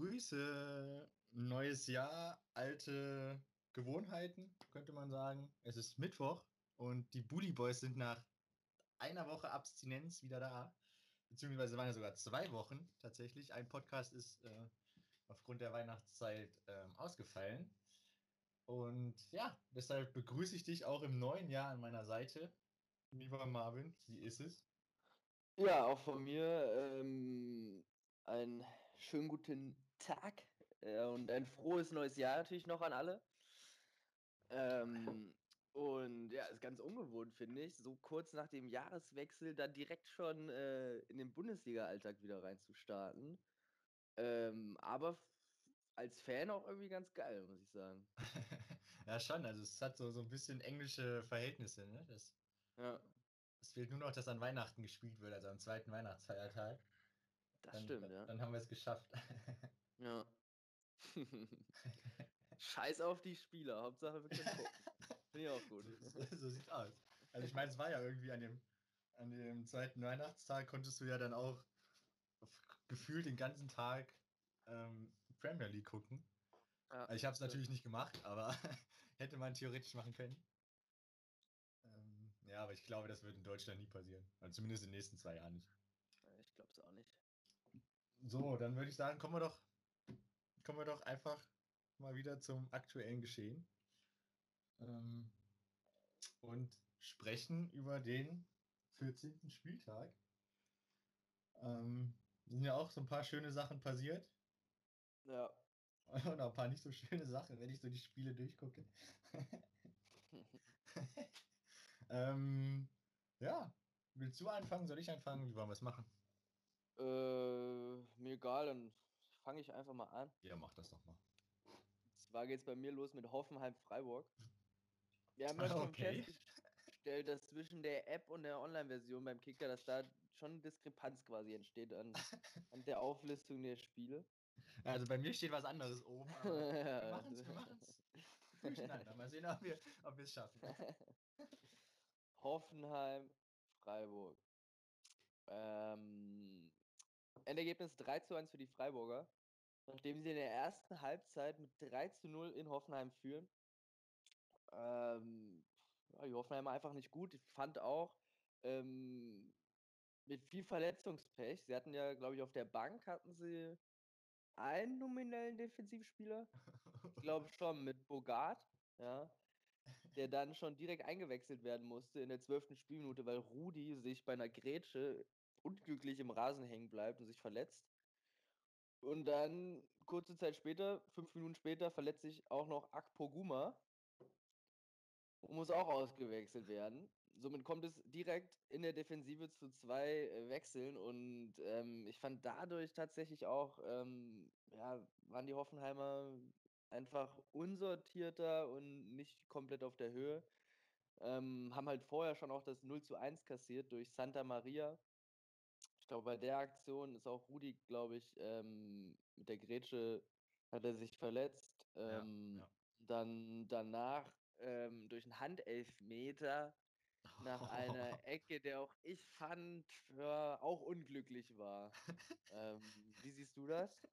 Grüße. Neues Jahr, alte Gewohnheiten, könnte man sagen. Es ist Mittwoch und die Bully Boys sind nach einer Woche Abstinenz wieder da. Beziehungsweise waren ja sogar zwei Wochen tatsächlich. Ein Podcast ist äh, aufgrund der Weihnachtszeit ähm, ausgefallen. Und ja, deshalb begrüße ich dich auch im neuen Jahr an meiner Seite. Lieber Marvin, wie ist es? Ja, auch von mir ähm, einen schönen guten Tag äh, und ein frohes neues Jahr natürlich noch an alle. Ähm, und ja, ist ganz ungewohnt, finde ich, so kurz nach dem Jahreswechsel dann direkt schon äh, in den Bundesliga-Alltag wieder reinzustarten. Ähm, aber als Fan auch irgendwie ganz geil, muss ich sagen. ja, schon. Also es hat so, so ein bisschen englische Verhältnisse, ne? Das, ja. Es fehlt nur noch, dass an Weihnachten gespielt wird, also am zweiten Weihnachtsfeiertag. Das dann, stimmt, dann, ja. Dann haben wir es geschafft. ja. Scheiß auf die Spieler, Hauptsache wir können gucken. Finde ich auch gut. So, sieht's aus. Also ich meine, es war ja irgendwie an dem, an dem zweiten Weihnachtstag konntest du ja dann auch gefühlt den ganzen Tag ähm, Premier League gucken. Ja, Also ich habe es natürlich nicht gemacht, aber hätte man theoretisch machen können. Ähm, ja, aber ich glaube, das wird in Deutschland nie passieren. Also zumindest in den nächsten zwei Jahren nicht. Ich glaube es auch nicht. So, dann würde ich sagen, kommen wir doch, kommen wir doch einfach mal wieder zum aktuellen Geschehen. Ähm, und sprechen über den 14. Spieltag. Ähm, sind ja auch so ein paar schöne Sachen passiert. Ja. Und auch ein paar nicht so schöne Sachen, wenn ich so die Spiele durchgucke. ähm, ja, willst du anfangen? Soll ich anfangen? Wie wollen wir es machen? Äh, mir egal, dann fange ich einfach mal an. Ja, mach das doch mal. Zwar geht es bei mir los mit Hoffenheim-Freiburg. Wir haben ja schon Okay. festgestellt, dass zwischen der App und der Online-Version beim Kicker, dass da schon Diskrepanz quasi entsteht an, an der Auflistung der Spiele. Also bei mir steht was anderes oben, wir machen es, wir machen es. Mal sehen, ob wir ob wir es schaffen. Hoffenheim, Freiburg. Ähm, Endergebnis 3 zu 1 für die Freiburger. Nachdem sie in der ersten Halbzeit mit 3 zu 0 in Hoffenheim führen. Ähm, ja, die Hoffenheimer einfach nicht gut. Ich fand auch ähm, mit viel Verletzungspech. Sie hatten ja, glaube ich, auf der Bank hatten sie einen nominellen Defensivspieler. Ich glaube schon mit Bogart, ja, der dann schon direkt eingewechselt werden musste in der zwölften Spielminute, weil Rudi sich bei einer Grätsche unglücklich im Rasen hängen bleibt und sich verletzt. Und dann kurze Zeit später, fünf Minuten später, verletzt sich auch noch Akpoguma und muss auch ausgewechselt werden. Somit kommt es direkt in der Defensive zu zwei äh, Wechseln und ähm, ich fand dadurch tatsächlich auch, ähm, ja, waren die Hoffenheimer einfach unsortierter und nicht komplett auf der Höhe. Ähm, haben halt vorher schon auch das 0 zu 1 kassiert durch Santa Maria. Ich glaube, bei der Aktion ist auch Rudi, glaube ich, ähm, mit der Grätsche hat er sich verletzt. Ja, Ähm, ja. Dann danach ähm, durch einen Handelfmeter nach einer Ecke, der auch ich fand, ja, auch unglücklich war. ähm, wie siehst du das?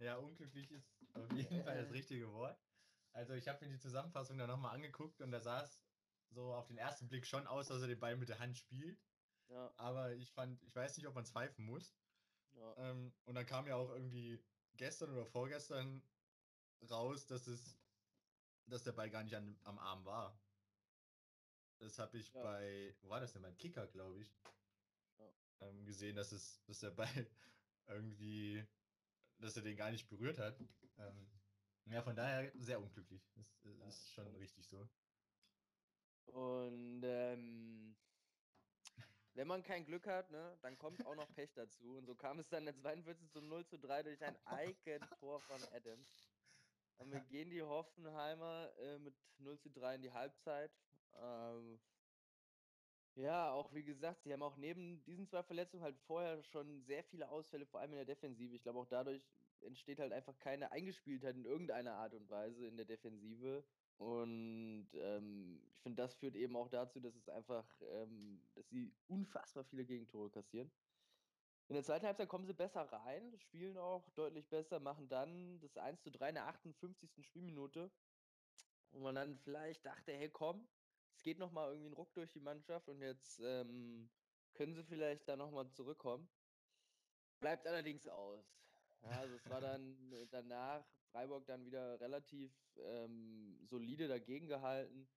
Ja, unglücklich ist auf jeden Fall das richtige Wort. Also ich habe mir die Zusammenfassung dann nochmal angeguckt und da sah es so auf den ersten Blick schon aus, dass er den Ball mit der Hand spielt. Ja, Aber ich fand, ich weiß nicht, ob man pfeifen muss. ja, Ähm, und dann kam ja auch irgendwie gestern oder vorgestern raus, dass es, dass der Ball gar nicht an, am Arm war. Das habe ich Ja. bei, wo war das denn? Beim Kicker, glaube ich. Ähm, gesehen, dass es, dass der Ball irgendwie, dass er den gar nicht berührt hat. Ähm, ja, von daher sehr unglücklich. Das, das ist schon schon. richtig so. Und ähm, wenn man kein Glück hat, ne, dann kommt auch noch Pech dazu. Und so kam es dann in der 42 zu 0 zu 3 durch ein Eigentor von Adams. Und wir gehen die Hoffenheimer äh, mit 0 zu 3 in die Halbzeit. Ähm, ja, auch wie gesagt, sie haben auch neben diesen zwei Verletzungen halt vorher schon sehr viele Ausfälle, vor allem in der Defensive. Ich glaube, auch dadurch entsteht halt einfach keine Eingespieltheit in irgendeiner Art und Weise in der Defensive. Und ähm, ich finde, das führt eben auch dazu, dass es einfach, ähm, dass sie unfassbar viele Gegentore kassieren. In der zweiten Halbzeit kommen sie besser rein, spielen auch deutlich besser, machen dann das 1 zu 3 in der 58. Spielminute. Wo man dann vielleicht dachte, hey komm, es geht nochmal irgendwie ein Ruck durch die Mannschaft und jetzt ähm, können sie vielleicht da nochmal zurückkommen. Bleibt allerdings aus. Ja, also es war dann danach Freiburg dann wieder relativ ähm, solide dagegen gehalten.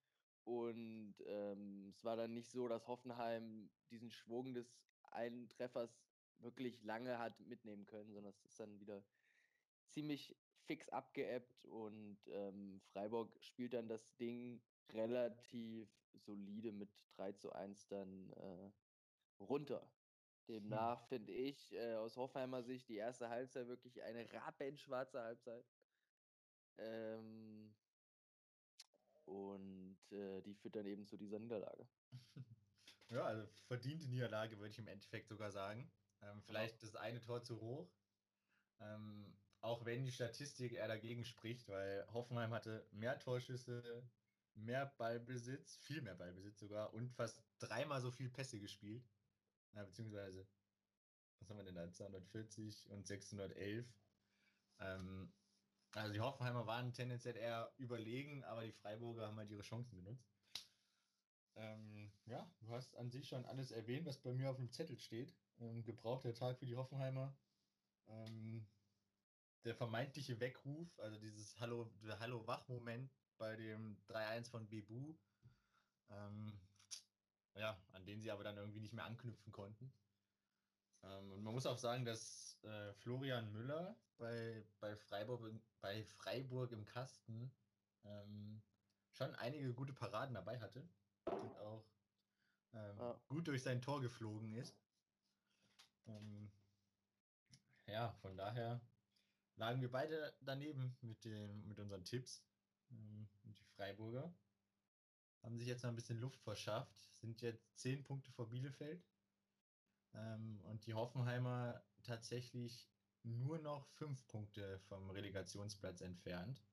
Und ähm, es war dann nicht so, dass Hoffenheim diesen Schwung des einen Treffers wirklich lange hat mitnehmen können, sondern es ist dann wieder ziemlich fix abgeebbt und ähm, Freiburg spielt dann das Ding relativ solide mit 3 zu 1 dann äh, runter. Demnach hm. finde ich äh, aus Hoffenheimer Sicht die erste Halbzeit wirklich eine rabenschwarze Halbzeit. Ähm, und äh, die führt dann eben zu dieser Niederlage. Ja, also verdiente Niederlage würde ich im Endeffekt sogar sagen. Ähm, vielleicht ja. das eine Tor zu hoch. Ähm, auch wenn die Statistik eher dagegen spricht, weil Hoffenheim hatte mehr Torschüsse, mehr Ballbesitz, viel mehr Ballbesitz sogar und fast dreimal so viel Pässe gespielt. Ja, beziehungsweise, was haben wir denn da? 240 und 611. Ähm, also die Hoffenheimer waren tendenziell eher überlegen, aber die Freiburger haben halt ihre Chancen genutzt. Ähm, ja, du hast an sich schon alles erwähnt, was bei mir auf dem Zettel steht. Ähm, gebrauchter Tag für die Hoffenheimer. Ähm, der vermeintliche Weckruf, also dieses Hallo, der Hallo-Wach-Moment bei dem 3-1 von Bebu, ähm, ja, an den sie aber dann irgendwie nicht mehr anknüpfen konnten. Ähm, und man muss auch sagen, dass äh, Florian Müller bei, bei, Freiburg, bei Freiburg im Kasten ähm, schon einige gute Paraden dabei hatte und auch ähm, ja. gut durch sein Tor geflogen ist. Ähm, ja, von daher lagen wir beide daneben mit, den, mit unseren Tipps. Ähm, und die Freiburger haben sich jetzt noch ein bisschen Luft verschafft, sind jetzt zehn Punkte vor Bielefeld. Ähm, und die Hoffenheimer tatsächlich nur noch fünf Punkte vom Relegationsplatz entfernt.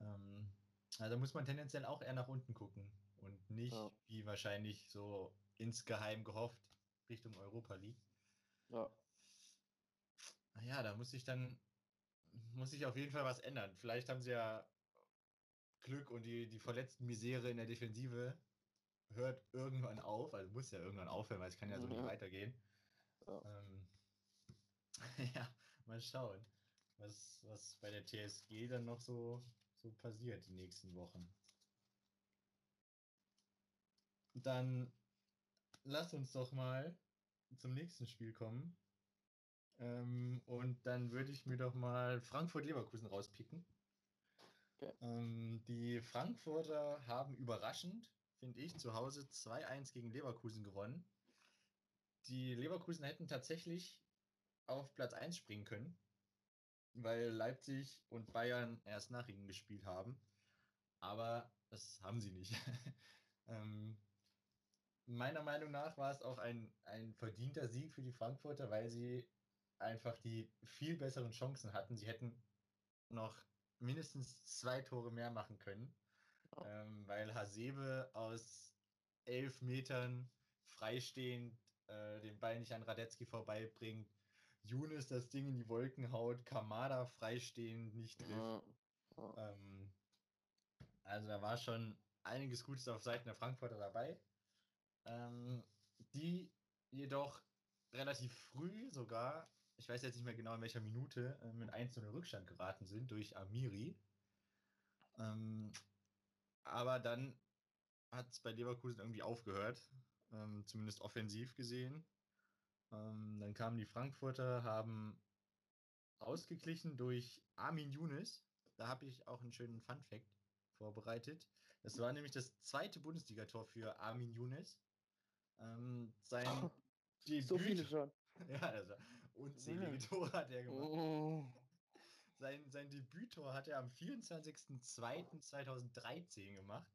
Ähm, also muss man tendenziell auch eher nach unten gucken und nicht, ja. wie wahrscheinlich so insgeheim gehofft, Richtung Europa League. Ja. Naja, da muss ich dann, muss sich auf jeden Fall was ändern. Vielleicht haben sie ja Glück und die, die verletzten Misere in der Defensive hört irgendwann auf, also muss ja irgendwann aufhören, weil es kann ja so ja. nicht weitergehen. Ja. Ähm, ja, mal schauen, was, was bei der TSG dann noch so, so passiert die nächsten Wochen. Dann lass uns doch mal zum nächsten Spiel kommen. Ähm, und dann würde ich mir doch mal Frankfurt-Leverkusen rauspicken. Okay. Ähm, die Frankfurter haben überraschend, finde ich, zu Hause 2-1 gegen Leverkusen gewonnen. Die Leverkusen hätten tatsächlich auf Platz 1 springen können, weil Leipzig und Bayern erst nach ihnen gespielt haben. Aber das haben sie nicht. ähm, meiner Meinung nach war es auch ein, ein verdienter Sieg für die Frankfurter, weil sie einfach die viel besseren Chancen hatten. Sie hätten noch mindestens zwei Tore mehr machen können. Ähm, weil Hasebe aus elf Metern freistehend äh, den Ball nicht an Radetzky vorbeibringt, Younes das Ding in die Wolken haut, Kamada freistehend nicht trifft. Oh. Oh. Ähm, also da war schon einiges Gutes auf Seiten der Frankfurter dabei ähm, die jedoch relativ früh sogar, ich weiß jetzt nicht mehr genau in welcher Minute, äh, mit 1 0 Rückstand geraten sind durch Amiri. Ähm, aber dann hat es bei Leverkusen irgendwie aufgehört, ähm, zumindest offensiv gesehen. Ähm, dann kamen die Frankfurter, haben ausgeglichen durch Armin Younes. Da habe ich auch einen schönen Fun-Fact vorbereitet. Das war nämlich das zweite Bundesligator für Armin Younes. Ähm, sein oh, Debüt, so viele schon. Ja, also unzählige Tore hat er gemacht. Oh. Sein, sein Debüttor hat er am 24.02.2013 gemacht.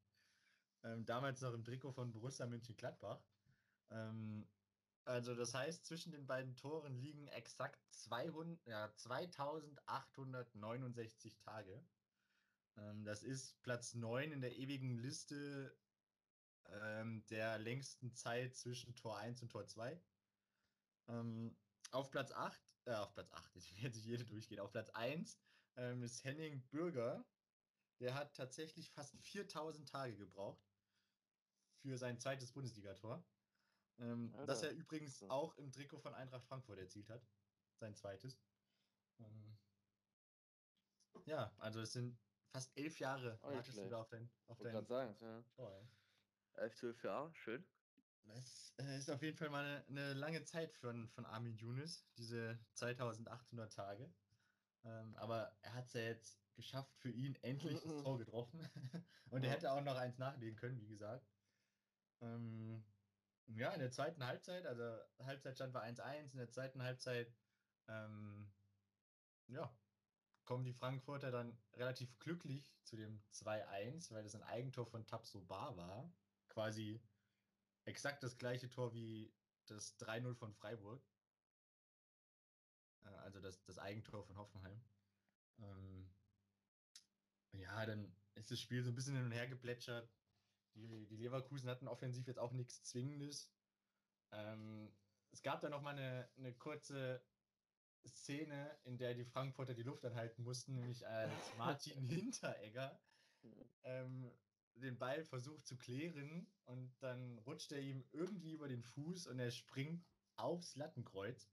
Ähm, damals noch im Trikot von Borussia Mönchengladbach. Ähm, also das heißt, zwischen den beiden Toren liegen exakt 200, ja, 2869 Tage. Ähm, das ist Platz 9 in der ewigen Liste ähm, der längsten Zeit zwischen Tor 1 und Tor 2. Ähm, auf Platz 8, äh, auf Platz 8, jetzt wird sich jede durchgehen. Auf Platz 1 ähm, ist Henning Bürger. Der hat tatsächlich fast 4000 Tage gebraucht für sein zweites Bundesligator. Ähm, Alter. das er übrigens auch im Trikot von Eintracht Frankfurt erzielt hat. Sein zweites. Ähm, ja, also es sind fast elf Jahre nicht wartest du da auf dein, auf dein sagen, ja. Tor. ey. 11, 12 Jahre, schön. Das äh, ist auf jeden Fall mal eine, eine lange Zeit von, von Armin Younes, diese 2800 Tage. Ähm, aber er hat es ja jetzt geschafft, für ihn endlich das Tor getroffen. Und er hätte auch noch eins nachlegen können, wie gesagt. Ähm, ja, in der zweiten Halbzeit, also Halbzeitstand war 1-1, in der zweiten Halbzeit, ähm, ja, kommen die Frankfurter dann relativ glücklich zu dem 2-1, weil das ein Eigentor von Tapso Bar war. Quasi exakt das gleiche Tor wie das 3-0 von Freiburg. Äh, Also das, das Eigentor von Hoffenheim. Ähm, ja, dann ist das Spiel so ein bisschen hin und her geplätschert. Die, die Leverkusen hatten offensiv jetzt auch nichts Zwingendes. Ähm, es gab da noch mal eine, eine kurze Szene, in der die Frankfurter die Luft anhalten mussten, nämlich als Martin Hinteregger ähm, den Ball versucht zu klären und dann rutscht er ihm irgendwie über den Fuß und er springt aufs Lattenkreuz.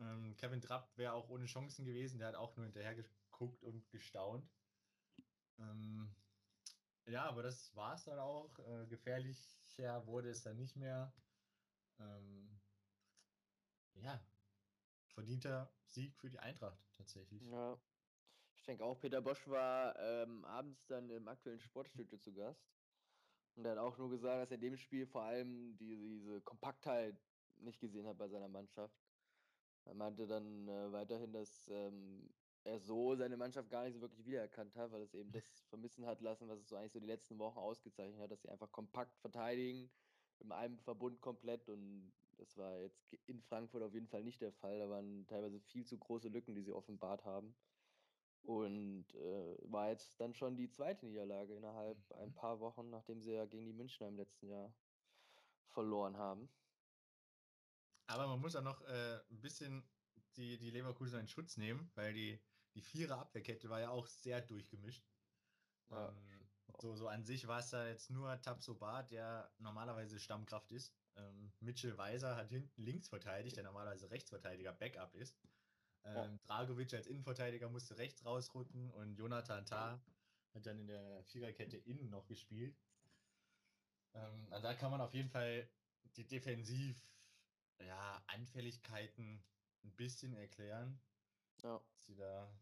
Ähm, Kevin Trapp wäre auch ohne Chancen gewesen, der hat auch nur hinterher geguckt und gestaunt. Ähm, ja, aber das war es dann auch. Äh, gefährlicher wurde es dann nicht mehr. Ähm, ja, verdienter Sieg für die Eintracht tatsächlich. Ja. Ich denke auch, Peter Bosch war ähm, abends dann im aktuellen Sportstudio zu Gast. Und er hat auch nur gesagt, dass er in dem Spiel vor allem die, diese Kompaktheit nicht gesehen hat bei seiner Mannschaft. Er meinte dann äh, weiterhin, dass ähm, er so seine Mannschaft gar nicht so wirklich wiedererkannt hat, weil es eben das vermissen hat lassen, was es so eigentlich so die letzten Wochen ausgezeichnet hat, dass sie einfach kompakt verteidigen, in einem Verbund komplett und das war jetzt in Frankfurt auf jeden Fall nicht der Fall. Da waren teilweise viel zu große Lücken, die sie offenbart haben. Und äh, war jetzt dann schon die zweite Niederlage innerhalb ein Mhm. paar Wochen, nachdem sie ja gegen die Münchner im letzten Jahr verloren haben. Aber man muss auch noch äh, ein bisschen die, die Leverkusen in Schutz nehmen, weil die, die Vierer Abwehrkette war ja auch sehr durchgemischt. Ja, Ähm, so, so an sich war es da jetzt nur Tabsoba, der normalerweise Stammkraft ist. Ähm, Mitchell Weiser hat hinten links verteidigt, der normalerweise Rechtsverteidiger Backup ist. Ähm, Dragovic als Innenverteidiger musste rechts rausrücken und Jonathan Tah hat dann in der Viererkette innen noch gespielt. Ähm, also da kann man auf jeden Fall die Defensiv ja, Anfälligkeiten ein bisschen erklären, Ja. dass sie da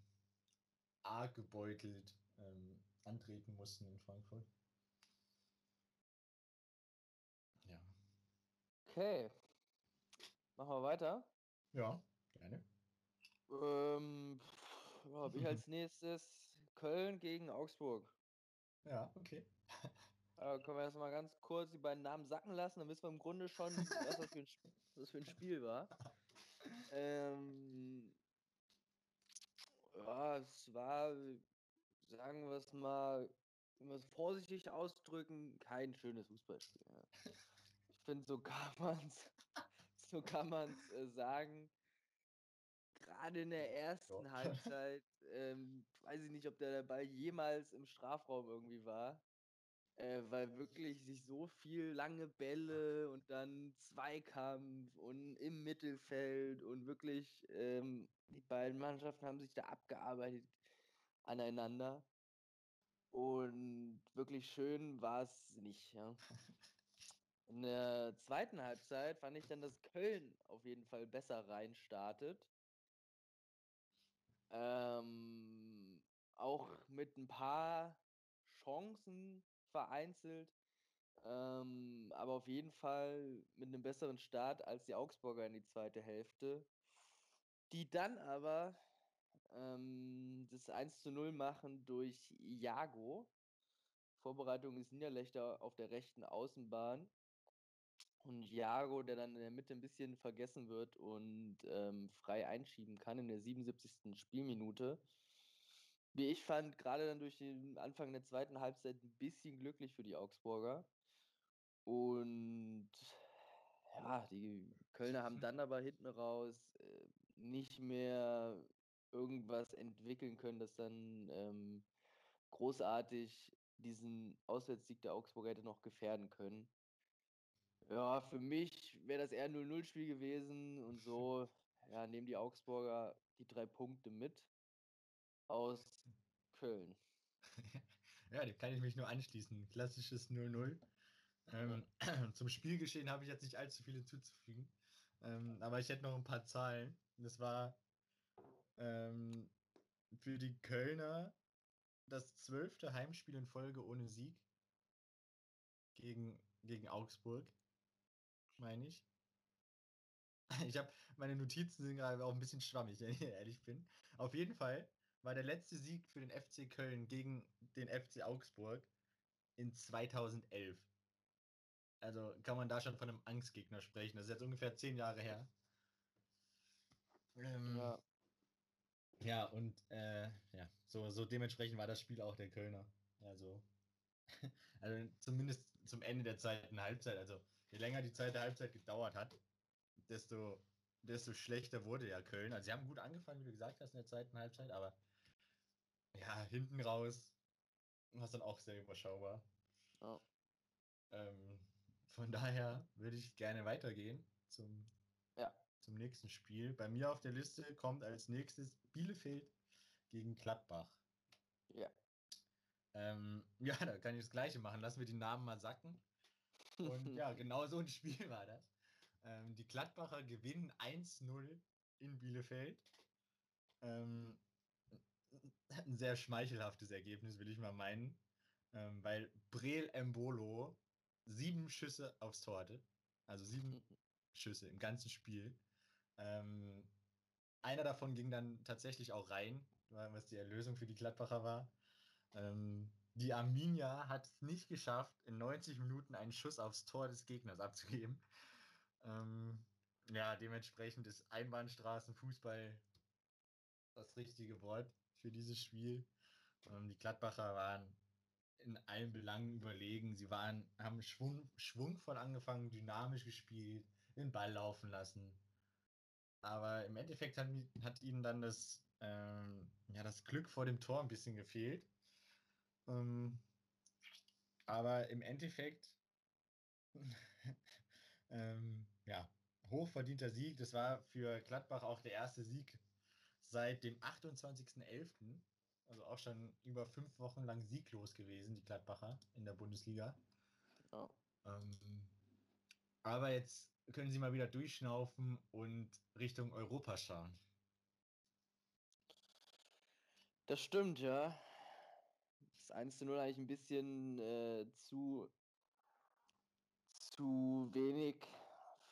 arg gebeutelt ähm, antreten mussten in Frankfurt. Ja. Okay. Machen wir weiter. Ja, gerne. Ähm, ja, ich als nächstes Köln gegen Augsburg. Ja, okay. Da können wir erstmal ganz kurz die beiden Namen sacken lassen, dann wissen wir im Grunde schon, was das für ein, das für ein Spiel war. Ähm, ja, es war, sagen wir es mal, wenn wir es vorsichtig ausdrücken, kein schönes Fußballspiel. Ja. Ich finde, so kann man es so kann man's, äh, sagen. Gerade in der ersten Ja. Halbzeit, ähm, weiß ich nicht, ob der Ball jemals im Strafraum irgendwie war. Äh, weil wirklich sich so viel lange Bälle und dann Zweikampf und im Mittelfeld und wirklich ähm, die beiden Mannschaften haben sich da abgearbeitet aneinander. Und wirklich schön war es nicht. Ja. In der zweiten Halbzeit fand ich dann, dass Köln auf jeden Fall besser reinstartet. Ähm, auch mit ein paar Chancen vereinzelt. Ähm, aber auf jeden Fall mit einem besseren Start als die Augsburger in die zweite Hälfte. Die dann aber ähm, das 1 zu 0 machen durch Iago. Vorbereitung ist Niederlechner auf der rechten Außenbahn. Und Iago, der dann in der Mitte ein bisschen vergessen wird und ähm, frei einschieben kann in der 77. Spielminute. Wie ich fand, gerade dann durch den Anfang der zweiten Halbzeit ein bisschen glücklich für die Augsburger. Und ja, die Kölner haben dann aber hinten raus äh, nicht mehr irgendwas entwickeln können, das dann ähm, großartig diesen Auswärtssieg der Augsburger hätte noch gefährden können. Ja, für mich wäre das eher ein 0-0-Spiel gewesen und so ja, nehmen die Augsburger die drei Punkte mit aus Köln. ja, dem kann ich mich nur anschließen. Klassisches 0-0. Ähm, zum Spielgeschehen habe ich jetzt nicht allzu viele zuzufügen. Ähm, aber ich hätte noch ein paar Zahlen. Das war ähm, für die Kölner das zwölfte Heimspiel in Folge ohne Sieg gegen, gegen Augsburg, meine ich. Ich habe meine Notizen sind gerade auch ein bisschen schwammig, wenn ich ehrlich bin. Auf jeden Fall war der letzte Sieg für den FC Köln gegen den FC Augsburg in 2011. Also kann man da schon von einem Angstgegner sprechen. Das ist jetzt ungefähr zehn Jahre her. Ähm, ja. Ja, und äh, ja, so, so dementsprechend war das Spiel auch der Kölner. Also, also zumindest zum Ende der zweiten Halbzeit. Also je länger die Zeit der Halbzeit gedauert hat, desto, desto schlechter wurde ja Köln. Also sie haben gut angefangen, wie du gesagt hast, in der zweiten Halbzeit, aber ja, hinten raus war es dann auch sehr überschaubar. Oh. Ähm, von daher würde ich gerne weitergehen zum, ja. zum nächsten Spiel. Bei mir auf der Liste kommt als nächstes Bielefeld gegen Gladbach. Ja. Ähm, ja, da kann ich das Gleiche machen. Lassen wir die Namen mal sacken. Und ja, genau so ein Spiel war das. Ähm, die Gladbacher gewinnen 1-0 in Bielefeld. Ähm, ein sehr schmeichelhaftes Ergebnis, will ich mal meinen. Ähm, weil Breel Embolo sieben Schüsse aufs Tor hatte. Also sieben Schüsse im ganzen Spiel. Ähm, einer davon ging dann tatsächlich auch rein, was die Erlösung für die Gladbacher war. Ähm, die Arminia hat es nicht geschafft, in 90 Minuten einen Schuss aufs Tor des Gegners abzugeben. Ähm, ja, dementsprechend ist Einbahnstraßenfußball das richtige Wort für dieses Spiel. Ähm, die Gladbacher waren in allen Belangen überlegen. Sie waren, haben schwung, schwungvoll angefangen, dynamisch gespielt, den Ball laufen lassen. Aber im Endeffekt hat, hat ihnen dann das, ähm, ja, das Glück vor dem Tor ein bisschen gefehlt. Ähm, aber im Endeffekt, ähm, ja, hochverdienter Sieg. Das war für Gladbach auch der erste Sieg seit dem 28.11. Also auch schon über fünf Wochen lang sieglos gewesen, die Gladbacher in der Bundesliga. Ja. Ähm, aber jetzt können sie mal wieder durchschnaufen und Richtung Europa schauen. Das stimmt, ja. Das 1 zu 0 eigentlich ein bisschen äh, zu, zu wenig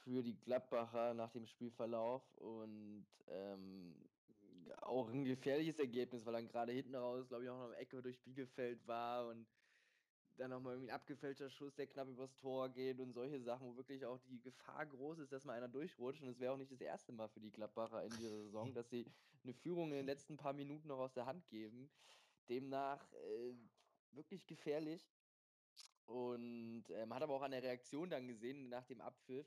für die Gladbacher nach dem Spielverlauf und ähm, auch ein gefährliches Ergebnis, weil dann gerade hinten raus, glaube ich, auch noch eine Ecke durch Bielefeld war und dann nochmal irgendwie ein abgefälschter Schuss, der knapp übers Tor geht und solche Sachen, wo wirklich auch die Gefahr groß ist, dass mal einer durchrutscht. Und es wäre auch nicht das erste Mal für die Gladbacher in dieser Saison, dass sie eine Führung in den letzten paar Minuten noch aus der Hand geben. Demnach äh, wirklich gefährlich. Und äh, man hat aber auch an der Reaktion dann gesehen nach dem Abpfiff,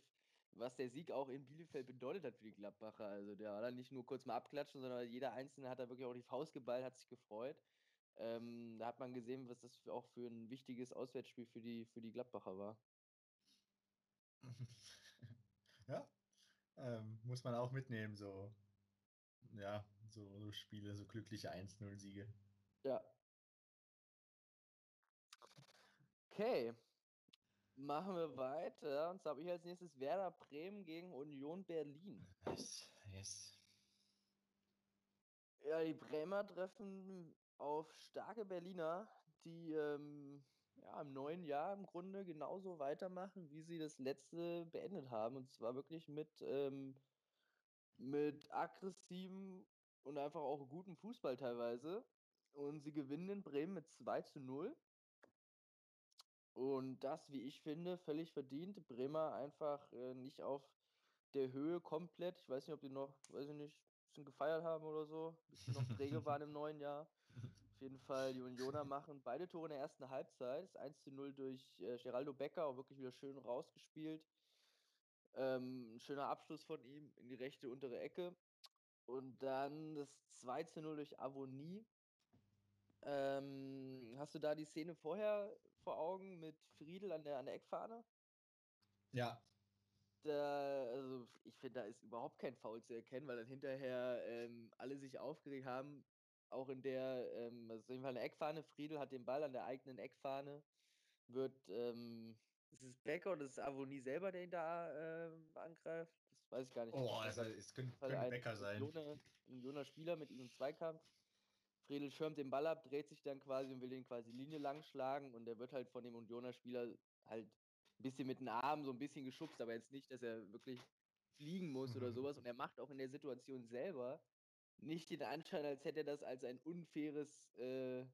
was der Sieg auch in Bielefeld bedeutet hat für die Gladbacher. Also der war dann nicht nur kurz mal abklatschen, sondern jeder Einzelne hat da wirklich auch die Faust geballt, hat sich gefreut. Ähm, da hat man gesehen, was das auch für ein wichtiges Auswärtsspiel für die, für die Gladbacher war. ja, ähm, muss man auch mitnehmen, so, ja, so, so Spiele, so glückliche 1-0-Siege. Ja. Okay, Machen wir weiter. Und zwar habe ich als nächstes Werder Bremen gegen Union Berlin. Yes, yes. Ja, die Bremer treffen auf starke Berliner, die ähm, ja, im neuen Jahr im Grunde genauso weitermachen, wie sie das letzte beendet haben. Und zwar wirklich mit, ähm, mit aggressivem und einfach auch gutem Fußball teilweise. Und sie gewinnen in Bremen mit 2 zu 0. Und das, wie ich finde, völlig verdient. Bremer einfach äh, nicht auf der Höhe komplett. Ich weiß nicht, ob die noch, weiß ich nicht, ein bisschen gefeiert haben oder so. Ein bisschen noch träge waren im neuen Jahr. Auf jeden Fall, die Unioner machen beide Tore in der ersten Halbzeit. Das 1 zu 0 durch äh, Geraldo Becker, auch wirklich wieder schön rausgespielt. Ähm, ein schöner Abschluss von ihm in die rechte untere Ecke. Und dann das 2 zu 0 durch Avonie. Ähm, hast du da die Szene vorher vor Augen mit Friedel an der, an der Eckfahne? Ja. Da, also ich finde, da ist überhaupt kein Foul zu erkennen, weil dann hinterher ähm, alle sich aufgeregt haben. Auch in der, ähm, also auf jeden Fall eine Eckfahne. Friedel hat den Ball an der eigenen Eckfahne. Wird, ähm, ist es Becker oder ist es Avonie selber, der ihn da ähm, angreift? Das weiß ich gar nicht. Oh, also, es könnte, könnte ein Becker sein. Unioner, Unioner Spieler mit ihm im Zweikampf. Friedel schirmt den Ball ab, dreht sich dann quasi und will den quasi Linie lang schlagen und der wird halt von dem Unioner Spieler halt ein bisschen mit den Armen so ein bisschen geschubst, aber jetzt nicht, dass er wirklich fliegen muss oder Mhm. sowas. Und er macht auch in der Situation selber nicht den Anschein, als hätte er das als ein unfaires, äh,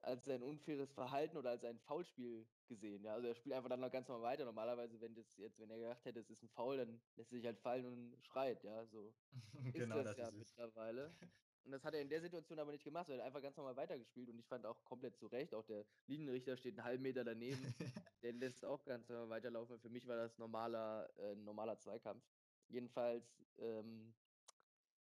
als ein unfaires Verhalten oder als ein Foulspiel gesehen. Ja, also er spielt einfach dann noch ganz normal weiter. Normalerweise, wenn das jetzt, wenn er gedacht hätte, es ist ein Foul, dann lässt er sich halt fallen und schreit, ja, so genau, ist das, das ja mittlerweile. Und das hat er in der Situation aber nicht gemacht, sondern er hat einfach ganz normal weitergespielt und ich fand auch komplett zu Recht. Auch der Linienrichter steht einen halben Meter daneben, der lässt auch ganz normal weiterlaufen. Für mich war das normaler, äh, ein normaler Zweikampf. Jedenfalls ähm,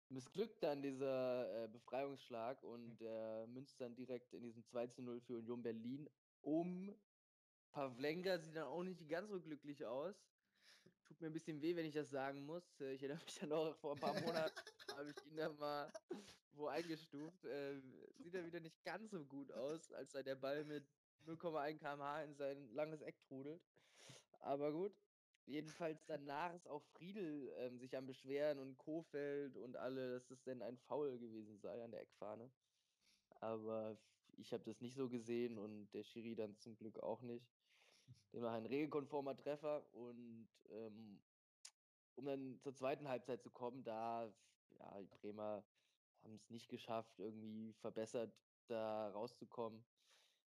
missglückt dann dieser äh, Befreiungsschlag und der münzt dann direkt in diesem 2 zu 0 für Union Berlin um. Pavlenka sieht dann auch nicht ganz so glücklich aus. Tut mir ein bisschen weh, wenn ich das sagen muss. Äh, Ich erinnere mich dann noch, vor ein paar Monaten habe ich ihn dann mal wo eingestuft. Äh, sieht er wieder nicht ganz so gut aus, als sei der Ball mit 0,1 km/h in sein langes Eck trudelt. Aber gut. Jedenfalls danach ist auch Friedel ähm, sich am Beschweren und Kofeld und alle, dass es denn ein Foul gewesen sei an der Eckfahne. Aber ich habe das nicht so gesehen und der Schiri dann zum Glück auch nicht. Demnach ein regelkonformer Treffer und ähm, um dann zur zweiten Halbzeit zu kommen, da ja, die Bremer haben es nicht geschafft, irgendwie verbessert da rauszukommen.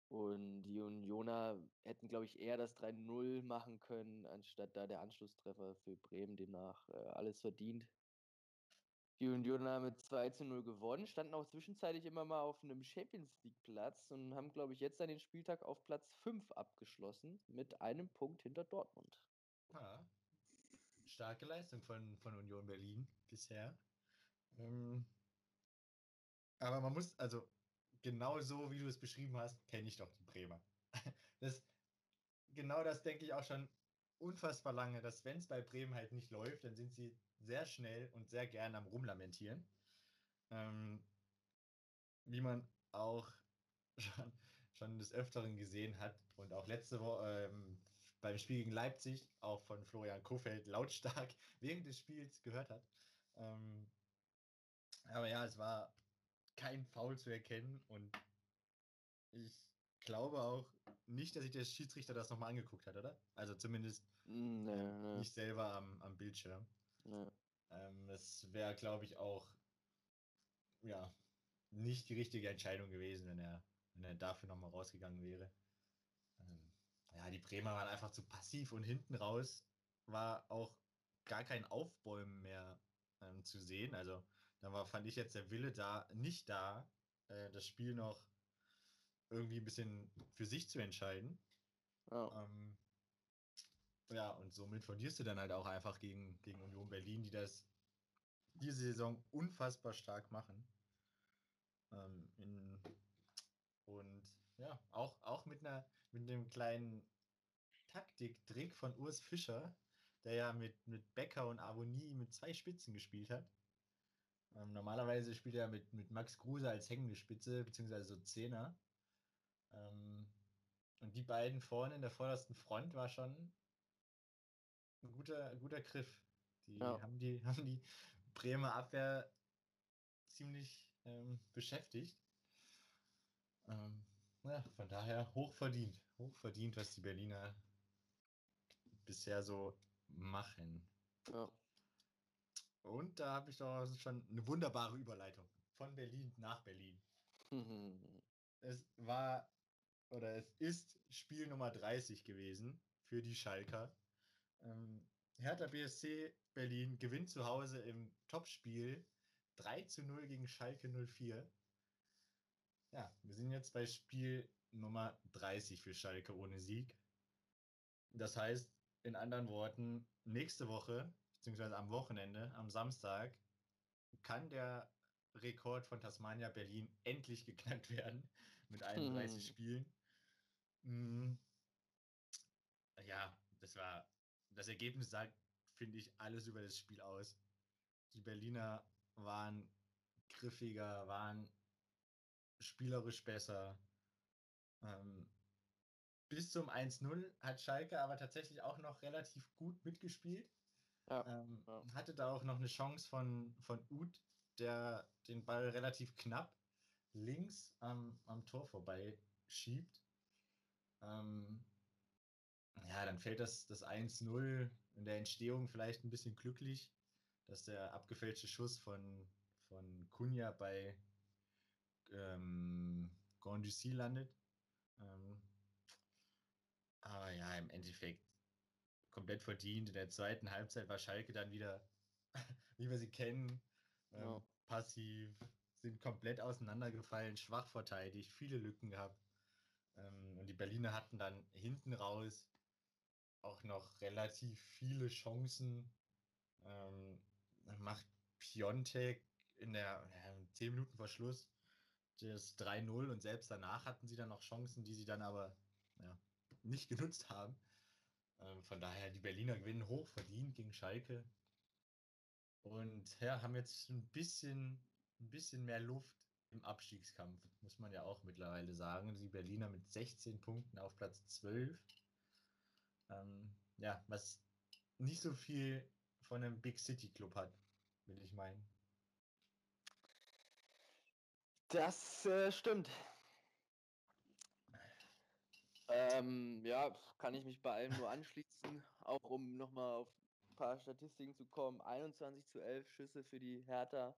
Und die Unioner hätten, glaube ich, eher das 3-0 machen können, anstatt da der Anschlusstreffer für Bremen. Demnach äh, alles verdient. Die Unioner haben mit 2 zu 0 gewonnen, standen auch zwischenzeitlich immer mal auf einem Champions League-Platz und haben, glaube ich, jetzt dann den Spieltag auf Platz 5 abgeschlossen, mit einem Punkt hinter Dortmund. Ja. Starke Leistung von, von Union Berlin bisher. Ähm, aber man muss, also genau so, wie du es beschrieben hast, kenne ich doch die Bremer. Das, genau das denke ich auch schon unfassbar lange, dass wenn es bei Bremen halt nicht läuft, dann sind sie sehr schnell und sehr gern am Rumlamentieren. Ähm, wie man auch schon, schon des Öfteren gesehen hat und auch letzte Woche ähm, beim Spiel gegen Leipzig auch von Florian Kofeld lautstark während des Spiels gehört hat. Ähm, aber ja, es war kein Foul zu erkennen und ich glaube auch nicht, dass sich der Schiedsrichter das nochmal angeguckt hat, oder? Also zumindest Mm, Nee, nee, nicht selber am, am Bildschirm. nee. Ähm, das wäre, glaube ich, auch ja, nicht die richtige Entscheidung gewesen, wenn er, wenn er dafür nochmal rausgegangen wäre. Ähm, ja, die Bremer waren einfach zu passiv und hinten raus war auch gar kein Aufbäumen mehr ähm, zu sehen. Also da war, fand ich jetzt der Wille da, nicht da, äh, das Spiel noch irgendwie ein bisschen für sich zu entscheiden. Ja. Ähm, ja, und somit verlierst du dann halt auch einfach gegen, gegen Union Berlin, die das diese Saison unfassbar stark machen. Ähm, in, und ja, auch, auch mit einer mit einem kleinen Taktiktrick von Urs Fischer, der ja mit, mit Becker und Avonie mit zwei Spitzen gespielt hat. Ähm, normalerweise spielt er mit, mit Max Kruse als hängende Spitze, beziehungsweise so Zehner. Ähm, und die beiden vorne in der vordersten Front war schon ein guter, guter Griff. Die Ja. haben die, haben die Bremer Abwehr ziemlich ähm, beschäftigt. Ähm, ja, von daher hochverdient. Hochverdient, was die Berliner bisher so machen. Ja. Und da habe ich doch schon eine wunderbare Überleitung. Von Berlin nach Berlin. Es war oder es ist Spiel Nummer 30 gewesen für die Schalker. Ähm, Hertha BSC Berlin gewinnt zu Hause im Topspiel 3 zu 0 gegen Schalke 04. Ja, wir sind jetzt bei Spiel Nummer 30 für Schalke ohne Sieg. Das heißt, in anderen Worten, nächste Woche, beziehungsweise am Wochenende, am Samstag, kann der Rekord von Tasmania Berlin endlich geknackt werden mit 31 hm. Spielen. Hm. Ja, das war, das Ergebnis sagt, finde ich, alles über das Spiel aus. Die Berliner waren griffiger, waren spielerisch besser. Ähm, bis zum 1-0 hat Schalke aber tatsächlich auch noch relativ gut mitgespielt. Ja, ähm, ja. Hatte da auch noch eine Chance von, von Uth, der den Ball relativ knapp links am, am Tor vorbei schiebt. Ähm, ja, dann fällt das, das 1-0 in der Entstehung vielleicht ein bisschen glücklich, dass der abgefälschte Schuss von, von Kunja bei ähm, Gondusi landet. Ähm, aber ja, im Endeffekt komplett verdient. In der zweiten Halbzeit war Schalke dann wieder, wie wir sie kennen, ähm, ja. passiv, sind komplett auseinandergefallen, schwach verteidigt, viele Lücken gehabt. Ähm, und die Berliner hatten dann hinten raus auch noch relativ viele Chancen. Ähm, macht Piontek in der ja, 10 Minuten vor Schluss das 3-0 und selbst danach hatten sie dann noch Chancen, die sie dann aber ja, nicht genutzt haben. Ähm, von daher, die Berliner gewinnen hoch verdient gegen Schalke. Und ja, haben jetzt ein bisschen, ein bisschen mehr Luft im Abstiegskampf, muss man ja auch mittlerweile sagen. Die Berliner mit 16 Punkten auf Platz 12. Ähm, ja, was nicht so viel von einem Big City Club hat, will ich meinen. Das äh, stimmt. Ähm, ja, kann ich mich bei allem nur anschließen, auch um nochmal auf ein paar Statistiken zu kommen. 21 zu 11 Schüsse für die Hertha.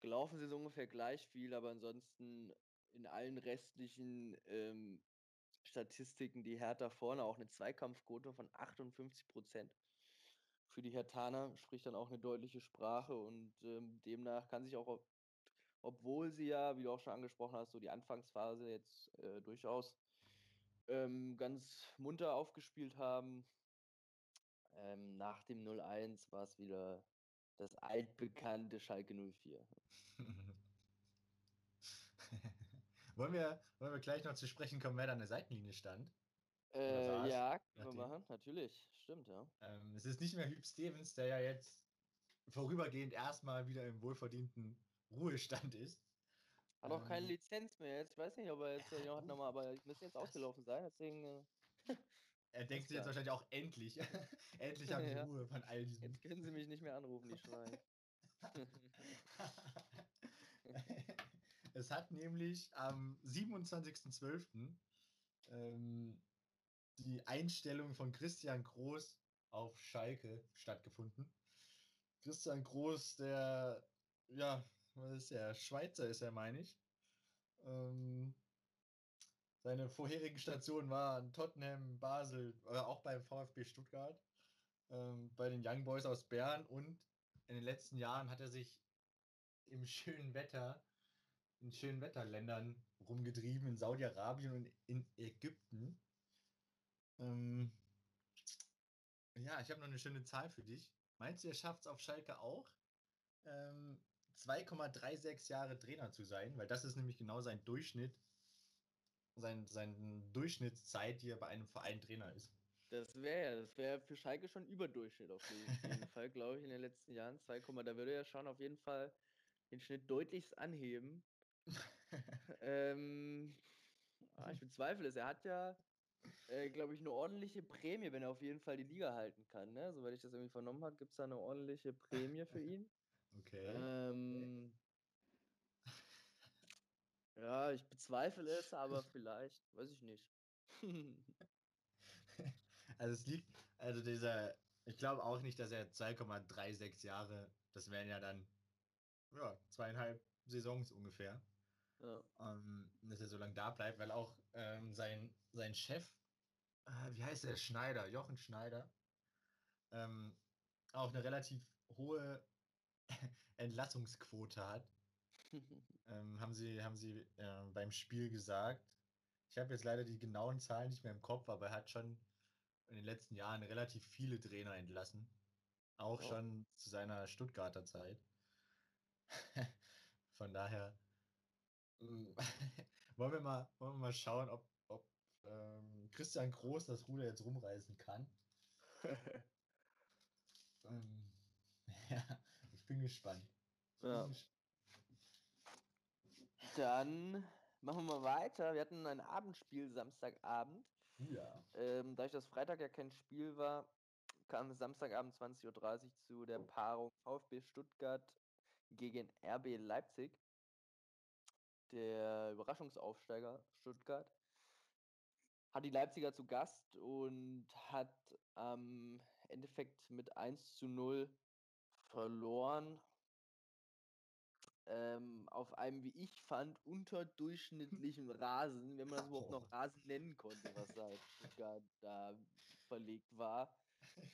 Gelaufen sind ungefähr gleich viel, aber ansonsten in allen restlichen ähm, Statistiken die Hertha vorne auch eine Zweikampfquote von 58 Prozent. Für die Hertaner spricht dann auch eine deutliche Sprache und ähm, demnach kann sich auch, obwohl sie ja, wie du auch schon angesprochen hast, so die Anfangsphase jetzt äh, durchaus ähm, ganz munter aufgespielt haben. Ähm, nach dem 0-1 war es wieder das altbekannte Schalke 04. wollen, wir, wollen wir gleich noch zu sprechen kommen, wer da an der Seitenlinie stand? Äh, ja, können wir machen, natürlich. Stimmt, ja. Ähm, es ist nicht mehr Hüb Stevens, der ja jetzt vorübergehend erstmal wieder im wohlverdienten Ruhestand ist. Hat auch keine ähm. Lizenz mehr. Jetzt weiß nicht, ob er jetzt ja, hat nochmal, aber ich müsste jetzt ausgelaufen sein, deswegen. Äh, er denkt sich jetzt wahrscheinlich auch endlich. endlich habe ich ja. Ruhe von all diesen. Jetzt können sie mich nicht mehr anrufen, die Schweine. es hat nämlich am 27.12. Ähm, die Einstellung von Christian Groß auf Schalke stattgefunden. Christian Groß, der ja was ist er? Schweizer ist er, meine ich. Ähm, seine vorherigen Stationen waren Tottenham, Basel, oder äh, auch beim VfB Stuttgart, ähm, bei den Young Boys aus Bern und in den letzten Jahren hat er sich im schönen Wetter, in schönen Wetterländern rumgetrieben, in Saudi-Arabien und in Ägypten. Ähm, ja, ich habe noch eine schöne Zahl für dich. Meinst du, er schafft es auf Schalke auch? Ähm, 2,36 Jahre Trainer zu sein, weil das ist nämlich genau sein Durchschnitt, sein, seine Durchschnittszeit, die er bei einem Verein Trainer ist. Das wäre das wäre für Schalke schon Überdurchschnitt auf jeden Fall, glaube ich, in den letzten Jahren. 2, da würde er schon auf jeden Fall den Schnitt deutlichst anheben. ähm, ah, ich bezweifle es. Er hat ja, äh, glaube ich, eine ordentliche Prämie, wenn er auf jeden Fall die Liga halten kann. Ne? Soweit ich das irgendwie vernommen habe, gibt es da eine ordentliche Prämie für ihn. Okay. Ähm, ja, ich bezweifle es, aber vielleicht, weiß ich nicht. also es liegt, also dieser, ich glaube auch nicht, dass er 2,36 Jahre, das wären ja dann ja, zweieinhalb Saisons ungefähr. Ja. Ähm, dass er so lange da bleibt, weil auch ähm, sein, sein Chef, äh, wie heißt der, Schneider, Jochen Schneider, ähm, auch eine relativ hohe Entlassungsquote hat. ähm, haben sie, haben sie äh, beim Spiel gesagt. Ich habe jetzt leider die genauen Zahlen nicht mehr im Kopf, aber er hat schon in den letzten Jahren relativ viele Trainer entlassen. Auch Ja. schon zu seiner Stuttgarter Zeit. Von daher wollen wir mal, wollen wir mal schauen, ob, ob ähm, Christian Groß das Ruder jetzt rumreißen kann. Ähm, ja, bin gespannt. Ich bin Ja. Dann machen wir mal weiter. Wir hatten ein Abendspiel Samstagabend. Ja. Ähm, dadurch, dass Freitag ja kein Spiel war, kam es Samstagabend 20.30 Uhr zu der Paarung VfB Stuttgart gegen RB Leipzig. Der Überraschungsaufsteiger Stuttgart hat die Leipziger zu Gast und hat am Endeffekt mit 1 zu 0 verloren. Ähm, auf einem, wie ich fand, unterdurchschnittlichen Rasen, wenn man das überhaupt noch Rasen nennen konnte, was da Stuttgart da verlegt war.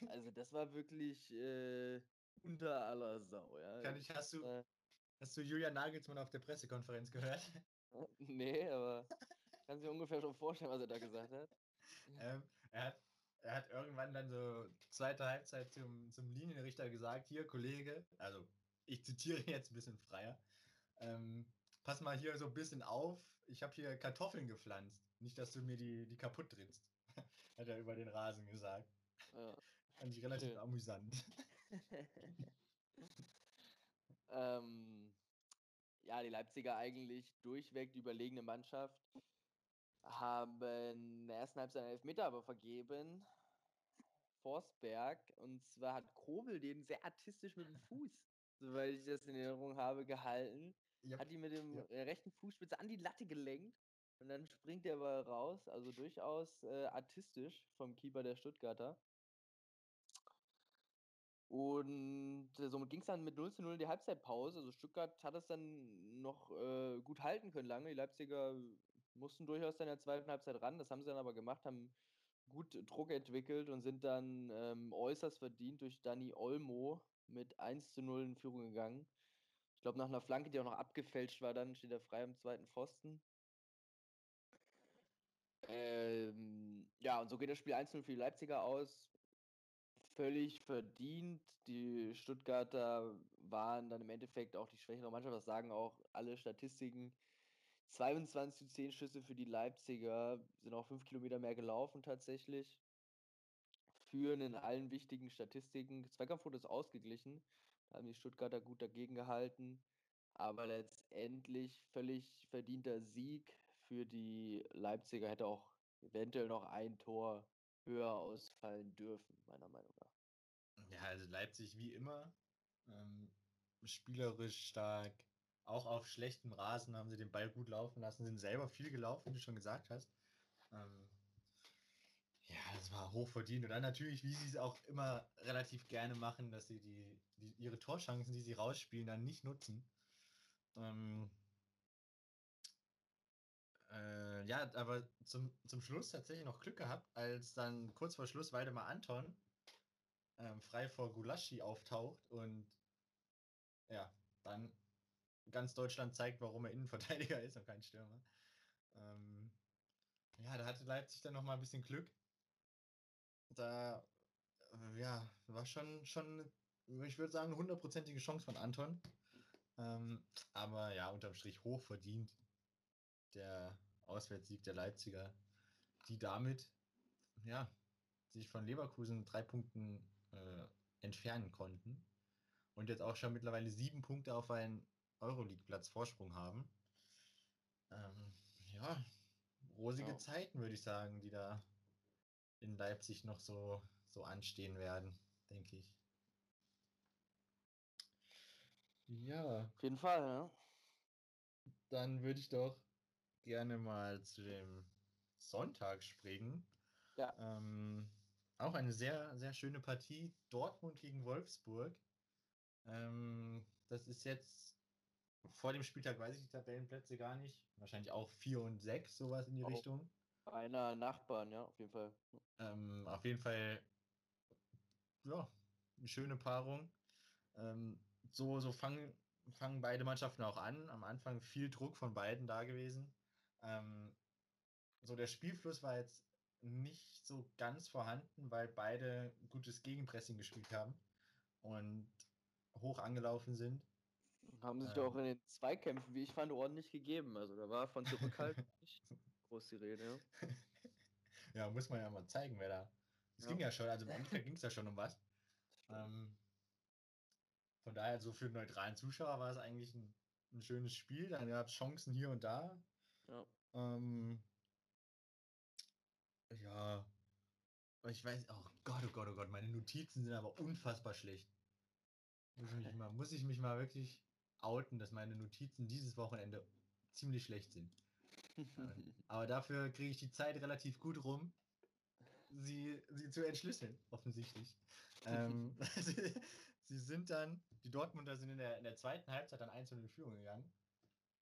Also das war wirklich äh, unter aller Sau, ja. Kann ich, hast, du, Äh, hast du Julian Nagelsmann auf der Pressekonferenz gehört? nee, aber kann sich ungefähr schon vorstellen, was er da gesagt hat. ähm, er, hat, er hat irgendwann dann so zweite Halbzeit zum, zum Linienrichter gesagt, hier Kollege, also ich zitiere jetzt ein bisschen freier, ähm, pass mal hier so ein bisschen auf, ich habe hier Kartoffeln gepflanzt, nicht, dass du mir die, die kaputt trittst, hat er über den Rasen gesagt. Ja. Fand ich relativ Schön. amüsant. ähm, ja, die Leipziger eigentlich durchweg die überlegene Mannschaft haben in der ersten Halbzeit einen Elfmeter aber vergeben. Forsberg. Und zwar hat Kobel den sehr artistisch mit dem Fuß, soweit ich das in Erinnerung habe, gehalten. Ja, Hat ihn mit dem ja. äh, rechten Fußspitze an die Latte gelenkt. Und dann springt der Ball raus. Also durchaus äh, artistisch vom Keeper der Stuttgarter. Und äh, somit ging es dann mit 0 zu 0 in die Halbzeitpause. Also Stuttgart hat es dann noch äh, gut halten können lange. Die Leipziger mussten durchaus dann in der zweiten Halbzeit ran. Das haben sie dann aber gemacht, haben gut Druck entwickelt und sind dann ähm, äußerst verdient durch Dani Olmo mit 1 zu 0 in Führung gegangen. Ich glaube, nach einer Flanke, die auch noch abgefälscht war, dann steht er frei am zweiten Pfosten. Ähm, ja, und so geht das Spiel 1-0 für die Leipziger aus. Völlig verdient. Die Stuttgarter waren dann im Endeffekt auch die schwächere Mannschaft. Das sagen auch alle Statistiken. 22 zu 10 Schüsse für die Leipziger, sind auch 5 Kilometer mehr gelaufen tatsächlich. Führen in allen wichtigen Statistiken. Zweikampfquote ist ausgeglichen. Da haben die Stuttgarter gut dagegen gehalten. Aber letztendlich völlig verdienter Sieg für die Leipziger. Hätte auch eventuell noch ein Tor höher ausfallen dürfen, meiner Meinung nach. Ja, also Leipzig wie immer. Ähm, spielerisch stark. Auch auf schlechtem Rasen haben sie den Ball gut laufen lassen, sind selber viel gelaufen, wie du schon gesagt hast. Ähm, ja, das war hochverdient. Und dann natürlich, wie sie es auch immer relativ gerne machen, dass sie die, die ihre Torchancen, die sie rausspielen, dann nicht nutzen. Ähm, äh, ja, aber zum, zum Schluss tatsächlich noch Glück gehabt, als dann kurz vor Schluss Waldemar Anton ähm, frei vor Gulaschi auftaucht und ja, dann ganz Deutschland zeigt, warum er Innenverteidiger ist und kein Stürmer. Ähm, ja, da hatte Leipzig dann nochmal ein bisschen Glück. Da, äh, ja, war schon, schon, ich würde sagen, hundertprozentige Chance von Anton. Ähm, aber ja, unterm Strich hoch verdient der Auswärtssieg der Leipziger, die damit, ja, sich von Leverkusen drei Punkten äh, entfernen konnten und jetzt auch schon mittlerweile sieben Punkte auf einen Euroleague-Platz Vorsprung haben. Ähm, ja, rosige Ja. Zeiten, würde ich sagen, die da in Leipzig noch so, so anstehen werden, denke ich. Ja, Auf jeden Fall, ne? dann würde ich doch gerne mal zu dem Sonntag springen. Ja. Ähm, auch eine sehr, sehr schöne Partie. Dortmund gegen Wolfsburg. Ähm, das ist jetzt vor dem Spieltag, weiß ich die Tabellenplätze gar nicht. Wahrscheinlich auch 4 und 6, sowas in die Auch. Richtung. Einer Nachbarn, ja, auf jeden Fall. Ähm, auf jeden Fall, ja, eine schöne Paarung. Ähm, so so fangen, fangen beide Mannschaften auch an. Am Anfang viel Druck von beiden da gewesen. Ähm, so der Spielfluss war jetzt nicht so ganz vorhanden, weil beide gutes Gegenpressing gespielt haben und hoch angelaufen sind. Haben sich ähm, doch in den Zweikämpfen, wie ich fand, ordentlich gegeben. Also da war von Zurückhaltung nicht groß die Rede. Ja. ja, muss man ja mal zeigen, wer da. Es ja. ging ja schon, also im Endeffekt ging es ja schon um was. Ähm, von daher, so für einen neutralen Zuschauer war es eigentlich ein, ein schönes Spiel. Dann gab es Chancen hier und da. Ja. Ähm, ja. Ich weiß, oh Gott, oh Gott, oh Gott, meine Notizen sind aber unfassbar schlecht. Muss ich mich mal, muss ich mich mal wirklich outen, dass meine Notizen dieses Wochenende ziemlich schlecht sind. aber dafür kriege ich die Zeit relativ gut rum, sie, sie zu entschlüsseln, offensichtlich. ähm, sie, sind dann, die Dortmunder sind in der, in der zweiten Halbzeit dann einzeln in Führung gegangen.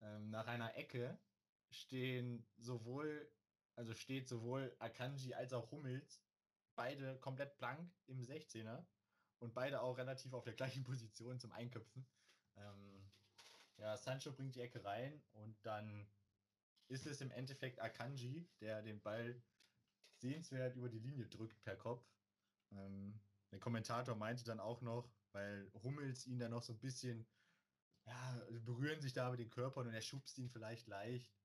Ähm, nach einer Ecke stehen sowohl, also steht sowohl Akanji als auch Hummels, beide komplett blank im 16er und beide auch relativ auf der gleichen Position zum Einköpfen. Ähm, ja, Sancho bringt die Ecke rein und dann ist es im Endeffekt Akanji, der den Ball sehenswert über die Linie drückt per Kopf. Ähm, der Kommentator meinte dann auch noch, weil Hummels ihn dann noch so ein bisschen, ja, berühren sich da mit den Körpern und er schubst ihn vielleicht leicht,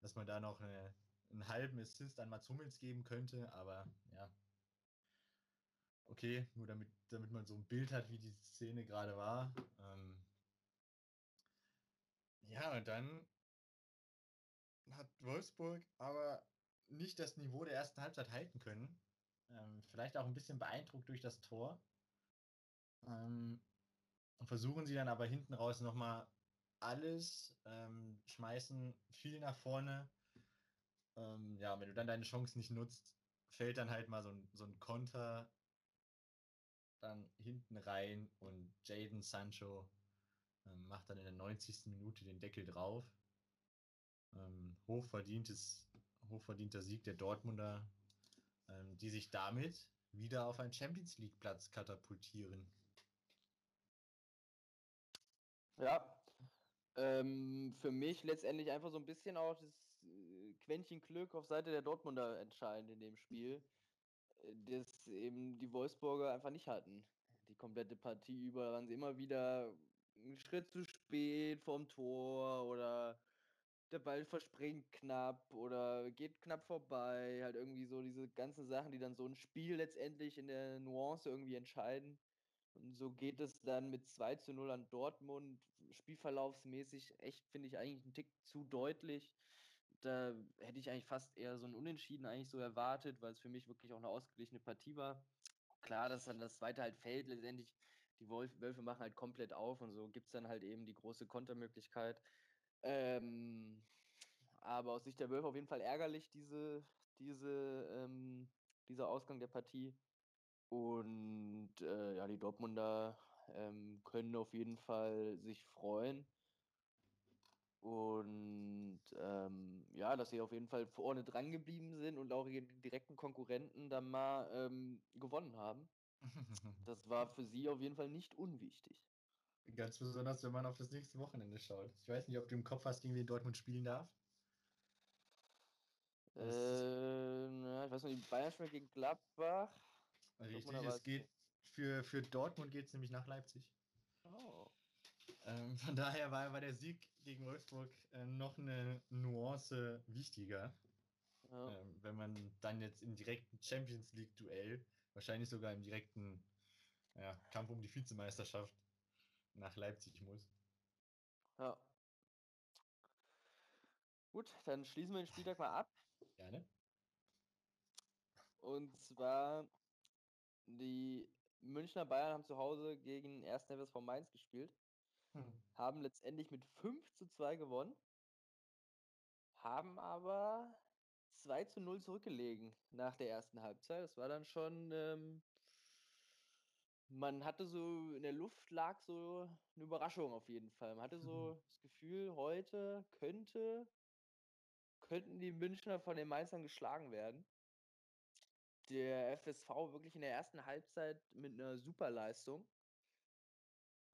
dass man da noch eine, einen halben Assist an Mats Hummels geben könnte, aber ja. Okay, nur damit, damit man so ein Bild hat, wie die Szene gerade war. Ähm, ja, und dann hat Wolfsburg aber nicht das Niveau der ersten Halbzeit halten können. Ähm, vielleicht auch ein bisschen beeindruckt durch das Tor. Ähm, versuchen sie dann aber hinten raus nochmal alles, ähm, schmeißen viel nach vorne. Ähm, ja, wenn du dann deine Chance nicht nutzt, fällt dann halt mal so ein, so ein Konter dann hinten rein und Jaden Sancho ähm, macht dann in der 90. Minute den Deckel drauf. Ähm, hochverdientes, hochverdienter Sieg der Dortmunder, ähm, die sich damit wieder auf einen Champions League Platz katapultieren. Ja, ähm, für mich letztendlich einfach so ein bisschen auch das äh, Quäntchen Glück auf Seite der Dortmunder entscheidend in dem Spiel, äh, das eben die Wolfsburger einfach nicht hatten. Die komplette Partie über waren sie immer wieder einen Schritt zu spät vorm Tor oder der Ball verspringt knapp oder geht knapp vorbei. Halt irgendwie so diese ganzen Sachen, die dann so ein Spiel letztendlich in der Nuance irgendwie entscheiden. Und so geht es dann mit 2 zu 0 an Dortmund. Spielverlaufsmäßig echt, finde ich, eigentlich einen Tick zu deutlich. Da hätte ich eigentlich fast eher so ein Unentschieden eigentlich so erwartet, weil es für mich wirklich auch eine ausgeglichene Partie war. Klar, dass dann das zweite halt fällt, letztendlich die Wölfe machen halt komplett auf und so gibt es dann halt eben die große Kontermöglichkeit. Ähm, aber aus Sicht der Wölfe auf jeden Fall ärgerlich, diese, diese, ähm, dieser Ausgang der Partie. Und äh, ja, die Dortmunder ähm, können auf jeden Fall sich freuen. Und ähm, ja, dass sie auf jeden Fall vorne dran geblieben sind und auch ihre direkten Konkurrenten dann mal ähm, gewonnen haben. Das war für sie auf jeden Fall nicht unwichtig. Ganz besonders, wenn man auf das nächste Wochenende schaut. Ich weiß nicht, ob du im Kopf hast, gegen wen Dortmund spielen darf. Äh, na, ich weiß nicht, Bayern spielt gegen Gladbach. Richtig, es geht für, für Dortmund geht es nämlich nach Leipzig. Oh. Ähm, von daher war, war der Sieg gegen Wolfsburg äh, noch eine Nuance wichtiger. Ja. Ähm, wenn man dann jetzt im direkten Champions League-Duell, wahrscheinlich sogar im direkten ja, Kampf um die Vizemeisterschaft nach Leipzig muss. Ja. Gut, dann schließen wir den Spieltag mal ab. Gerne. Und zwar die Münchner Bayern haben zu Hause gegen 1. von Mainz gespielt. Hm. Haben letztendlich mit 5 zu 2 gewonnen. Haben aber 2 zu 0 zurückgelegen nach der ersten Halbzeit. Das war dann schon. Ähm, man hatte so, in der Luft lag so eine Überraschung auf jeden Fall. Man hatte so mhm. das Gefühl, heute könnte, könnten die Münchner von den Mainzern geschlagen werden der FSV wirklich in der ersten Halbzeit mit einer Superleistung.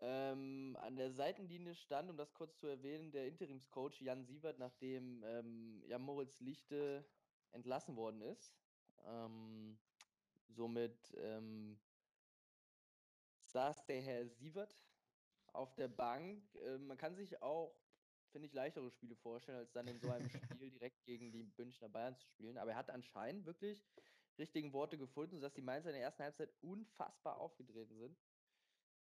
Ähm, an der Seitenlinie stand, um das kurz zu erwähnen, der Interimscoach Jan Sievert, nachdem ähm, Jan Moritz Lichte entlassen worden ist. Ähm, somit ähm, saß der Herr Sievert auf der Bank. Äh, man kann sich auch, finde ich, leichtere Spiele vorstellen, als dann in so einem Spiel direkt gegen die Münchner Bayern zu spielen. Aber er hat anscheinend wirklich richtigen Worte gefunden, sodass die Mainzer in der ersten Halbzeit unfassbar aufgetreten sind.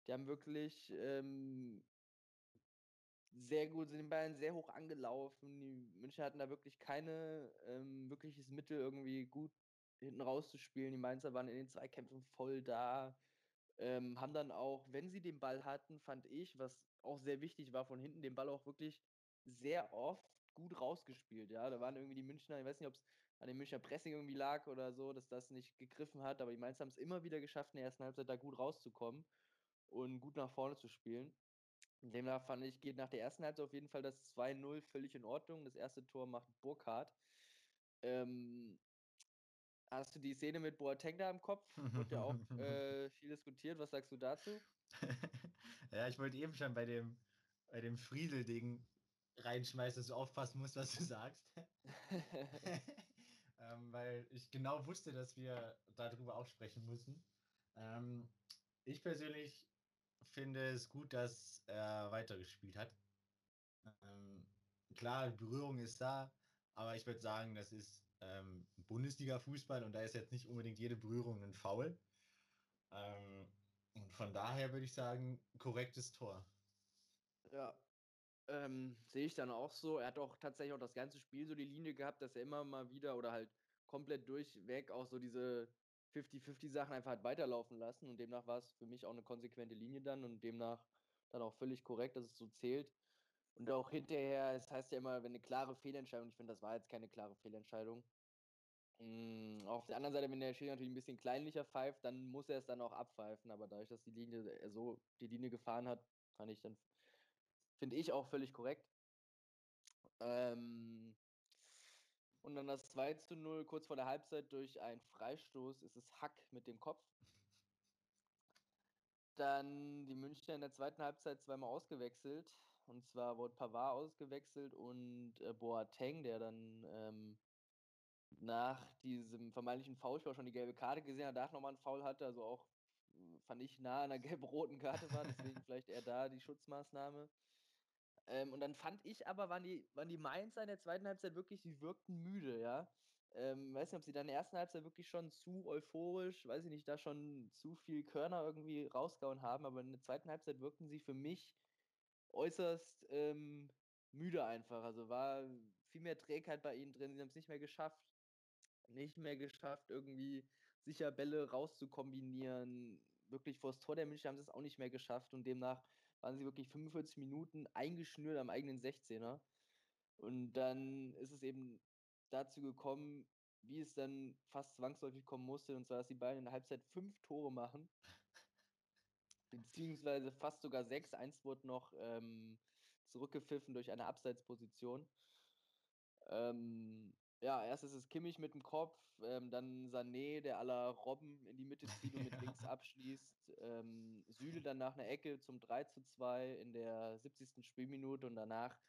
Die haben wirklich ähm, sehr gut, sind den Bayern sehr hoch angelaufen. Die München hatten da wirklich keine ähm, wirkliches Mittel, irgendwie gut hinten rauszuspielen. Die Mainzer waren in den Zweikämpfen voll da. Ähm, haben dann auch, wenn sie den Ball hatten, fand ich, was auch sehr wichtig war, von hinten den Ball auch wirklich sehr oft gut rausgespielt. Ja, da waren irgendwie die Münchner, ich weiß nicht, ob es an dem Münchner Pressing irgendwie lag oder so, dass das nicht gegriffen hat, aber die Mainz haben es immer wieder geschafft, in der ersten Halbzeit da gut rauszukommen und gut nach vorne zu spielen. Demnach fand ich, geht nach der ersten Halbzeit auf jeden Fall das 2-0 völlig in Ordnung. Das erste Tor macht Burkhardt. Ähm, hast du die Szene mit Boateng da im Kopf? Wird ja auch äh, viel diskutiert. Was sagst du dazu? ja, ich wollte eben schon bei dem, bei dem Friedel-Ding reinschmeißen, dass du aufpassen musst, was du sagst. ähm, weil ich genau wusste, dass wir darüber auch sprechen müssen. Ähm, ich persönlich finde es gut, dass er weitergespielt hat. Ähm, klar, Berührung ist da, aber ich würde sagen, das ist ähm, Bundesliga-Fußball und da ist jetzt nicht unbedingt jede Berührung ein Foul. Ähm, und von daher würde ich sagen, korrektes Tor. Ja, ähm, sehe ich dann auch so. Er hat auch tatsächlich auch das ganze Spiel so die Linie gehabt, dass er immer mal wieder oder halt komplett durchweg auch so diese 50-50 Sachen einfach hat weiterlaufen lassen und demnach war es für mich auch eine konsequente Linie dann und demnach dann auch völlig korrekt, dass es so zählt. Und auch hinterher, es heißt ja immer, wenn eine klare Fehlentscheidung, ich finde, das war jetzt keine klare Fehlentscheidung. Mhm, auf der anderen Seite, wenn der Schiri natürlich ein bisschen kleinlicher pfeift, dann muss er es dann auch abpfeifen. Aber dadurch, dass die Linie er so die Linie gefahren hat, fand ich dann, finde ich auch völlig korrekt. Ähm, und dann das 2 zu 0 kurz vor der Halbzeit durch einen Freistoß ist es Hack mit dem Kopf. Dann die Münchner in der zweiten Halbzeit zweimal ausgewechselt. Und zwar wurde Pavard ausgewechselt und äh, Boateng, der dann ähm, nach diesem vermeintlichen Foulspiel schon die gelbe Karte gesehen hat, danach nochmal einen Foul hatte, also auch fand ich nah an einer gelb-roten Karte war, deswegen vielleicht eher da die Schutzmaßnahme. Ähm, und dann fand ich aber, waren die, waren die Mainzer in der zweiten Halbzeit wirklich, die wirkten müde, ja. Ähm, weiß nicht, ob sie dann in der ersten Halbzeit wirklich schon zu euphorisch, weiß ich nicht, da schon zu viel Körner irgendwie rausgehauen haben, aber in der zweiten Halbzeit wirkten sie für mich äußerst ähm, müde einfach. Also war viel mehr Trägheit bei ihnen drin, sie haben es nicht mehr geschafft, nicht mehr geschafft, irgendwie sicher Bälle rauszukombinieren. Wirklich vor das Tor der München haben sie es auch nicht mehr geschafft und demnach waren sie wirklich 45 Minuten eingeschnürt am eigenen 16er. Und dann ist es eben dazu gekommen, wie es dann fast zwangsläufig kommen musste, und zwar, dass die beiden in der Halbzeit fünf Tore machen. Beziehungsweise fast sogar sechs. Eins wurde noch ähm, zurückgepfiffen durch eine Abseitsposition. Ähm, ja, erst ist es Kimmich mit dem Kopf, ähm, dann Sané, der aller Robben in die Mitte zieht und mit links abschließt. Ähm, Süle dann nach einer Ecke zum 3 zu 2 in der 70. Spielminute und danach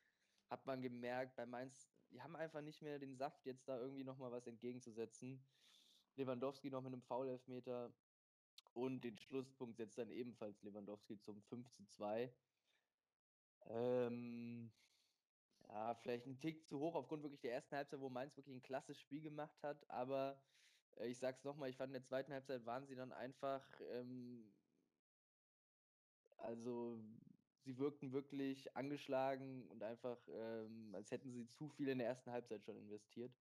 hat man gemerkt, bei Mainz, die haben einfach nicht mehr den Saft, jetzt da irgendwie nochmal was entgegenzusetzen. Lewandowski noch mit einem Foul-Elfmeter und den Schlusspunkt setzt dann ebenfalls Lewandowski zum 5 zu 2. Ähm, ja, vielleicht ein Tick zu hoch aufgrund wirklich der ersten Halbzeit, wo Mainz wirklich ein klasse Spiel gemacht hat. Aber äh, ich sag's nochmal, ich fand in der zweiten Halbzeit waren sie dann einfach, ähm, also sie wirkten wirklich angeschlagen und einfach, ähm, als hätten sie zu viel in der ersten Halbzeit schon investiert.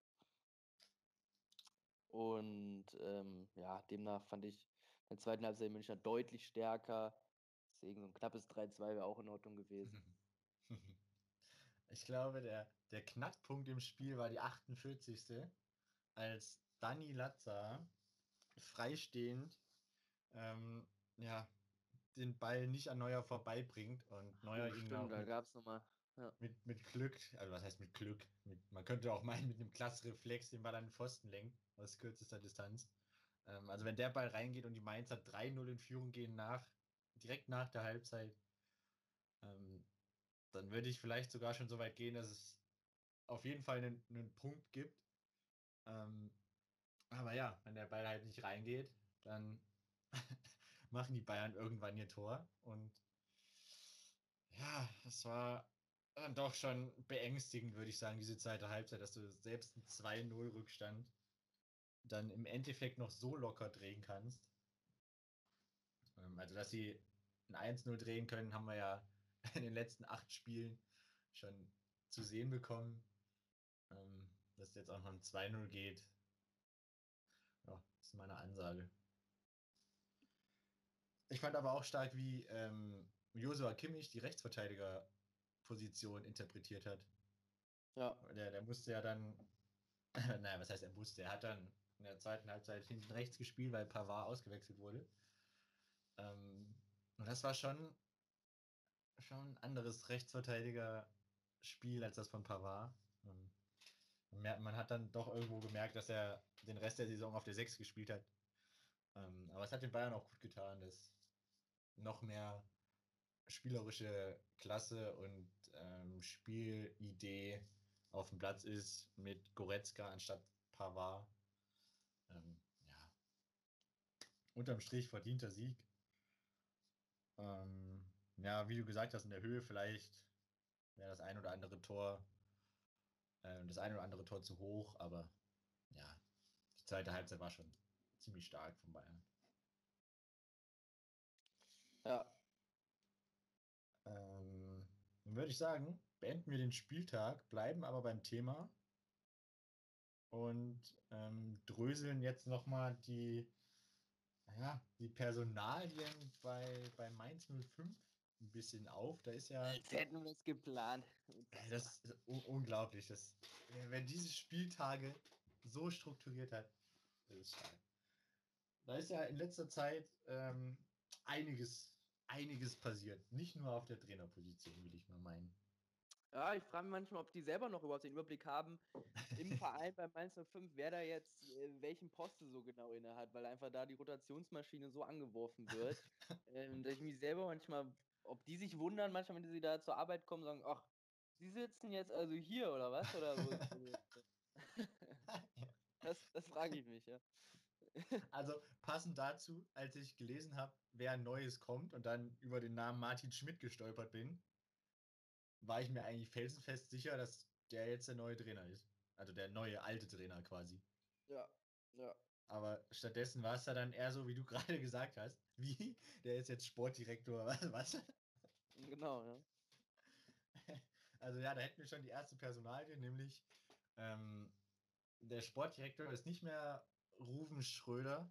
Und ähm, ja, demnach fand ich in der zweiten Halbzeit Münchner deutlich stärker. Deswegen so ein knappes 3-2 wäre auch in Ordnung gewesen. Ich glaube, der, der Knackpunkt im Spiel war die 48. Als Dani Latza freistehend ähm, ja, den Ball nicht an Neuer vorbeibringt und Neuer oh, ihn stimmt, da gab es nochmal. Ja. Mit, mit Glück, also was heißt mit Glück? Mit, man könnte auch meinen, mit einem klasse Reflex den Ball an den Pfosten lenkt, aus kürzester Distanz. Ähm, also wenn der Ball reingeht und die Mainzer 3-0 in Führung gehen nach, direkt nach der Halbzeit, ähm, dann würde ich vielleicht sogar schon so weit gehen, dass es auf jeden Fall einen, einen Punkt gibt. Ähm, Aber ja, wenn der Ball halt nicht reingeht, dann machen die Bayern irgendwann ihr Tor. Und ja, es war dann doch schon beängstigend, würde ich sagen, diese zweite Halbzeit, dass du selbst einen 2-0-Rückstand dann im Endeffekt noch so locker drehen kannst. Ähm, also, dass sie ein 1-0 drehen können, haben wir ja in den letzten acht Spielen schon zu sehen bekommen. Ähm, dass jetzt auch noch ein 2-0 geht, ja, ist meine Ansage. Ich fand aber auch stark, wie ähm, Josua Kimmich die Rechtsverteidigerposition interpretiert hat. Ja. Der, der musste ja dann, naja, was heißt er musste? Er hat dann in der zweiten Halbzeit hinten rechts gespielt, weil Pavard ausgewechselt wurde. Ähm, und das war schon, schon ein anderes Rechtsverteidiger-Spiel als das von Pavard. Ähm, man hat dann doch irgendwo gemerkt, dass er den Rest der Saison auf der 6 gespielt hat. Ähm, aber es hat den Bayern auch gut getan, dass noch mehr spielerische Klasse und ähm, Spielidee auf dem Platz ist mit Goretzka anstatt Pavard. Ähm, ja. Unterm Strich verdienter Sieg. Ähm, ja, wie du gesagt hast, in der Höhe vielleicht wäre das ein oder andere Tor, äh, das ein oder andere Tor zu hoch, aber ja, die zweite Halbzeit war schon ziemlich stark von Bayern. Ja. Ähm, dann würde ich sagen, beenden wir den Spieltag, bleiben aber beim Thema und ähm, dröseln jetzt nochmal die, ja, die Personalien bei, bei Mainz 05 ein bisschen auf. Da ist ja. Als hätten wir es geplant. Das ist unglaublich. Das, wenn diese Spieltage so strukturiert hat, das ist stark. Da ist ja in letzter Zeit ähm, einiges, einiges passiert. Nicht nur auf der Trainerposition, will ich mal meinen. Ja, ich frage mich manchmal, ob die selber noch überhaupt den Überblick haben im Verein bei Mainz 05, wer da jetzt äh, welchen Posten so genau inne hat, weil einfach da die Rotationsmaschine so angeworfen wird, ähm, dass ich mich selber manchmal, ob die sich wundern, manchmal, wenn sie da zur Arbeit kommen, sagen, ach, sie sitzen jetzt also hier oder was? Oder wo das, das frage ich mich, ja. Also passend dazu, als ich gelesen habe, wer Neues kommt und dann über den Namen Martin Schmidt gestolpert bin, war ich mir eigentlich felsenfest sicher, dass der jetzt der neue Trainer ist. Also der neue alte Trainer quasi. Ja, ja. Aber stattdessen war es ja dann eher so, wie du gerade gesagt hast. Wie? Der ist jetzt Sportdirektor, was? was? Genau, ja. Also ja, da hätten wir schon die erste Personalie, nämlich ähm, der Sportdirektor ist nicht mehr Ruven Schröder,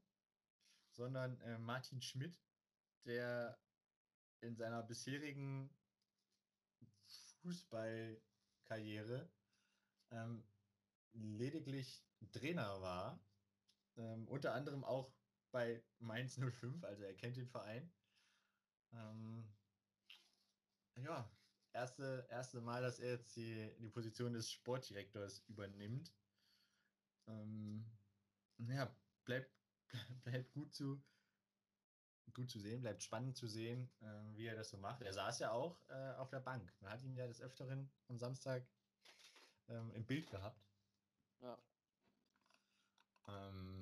sondern äh, Martin Schmidt, der in seiner bisherigen Fußballkarriere ähm, lediglich Trainer war, ähm, unter anderem auch bei Mainz 05, also er kennt den Verein. Ähm, ja, erste, erste Mal, dass er jetzt die, die Position des Sportdirektors übernimmt. Ähm, ja, bleibt, bleibt gut zu, gut zu sehen, bleibt spannend zu sehen, äh, wie er das so macht. Er saß ja auch äh, auf der Bank. Man hat ihn ja des Öfteren am Samstag ähm, im Bild gehabt. Ja. Ähm,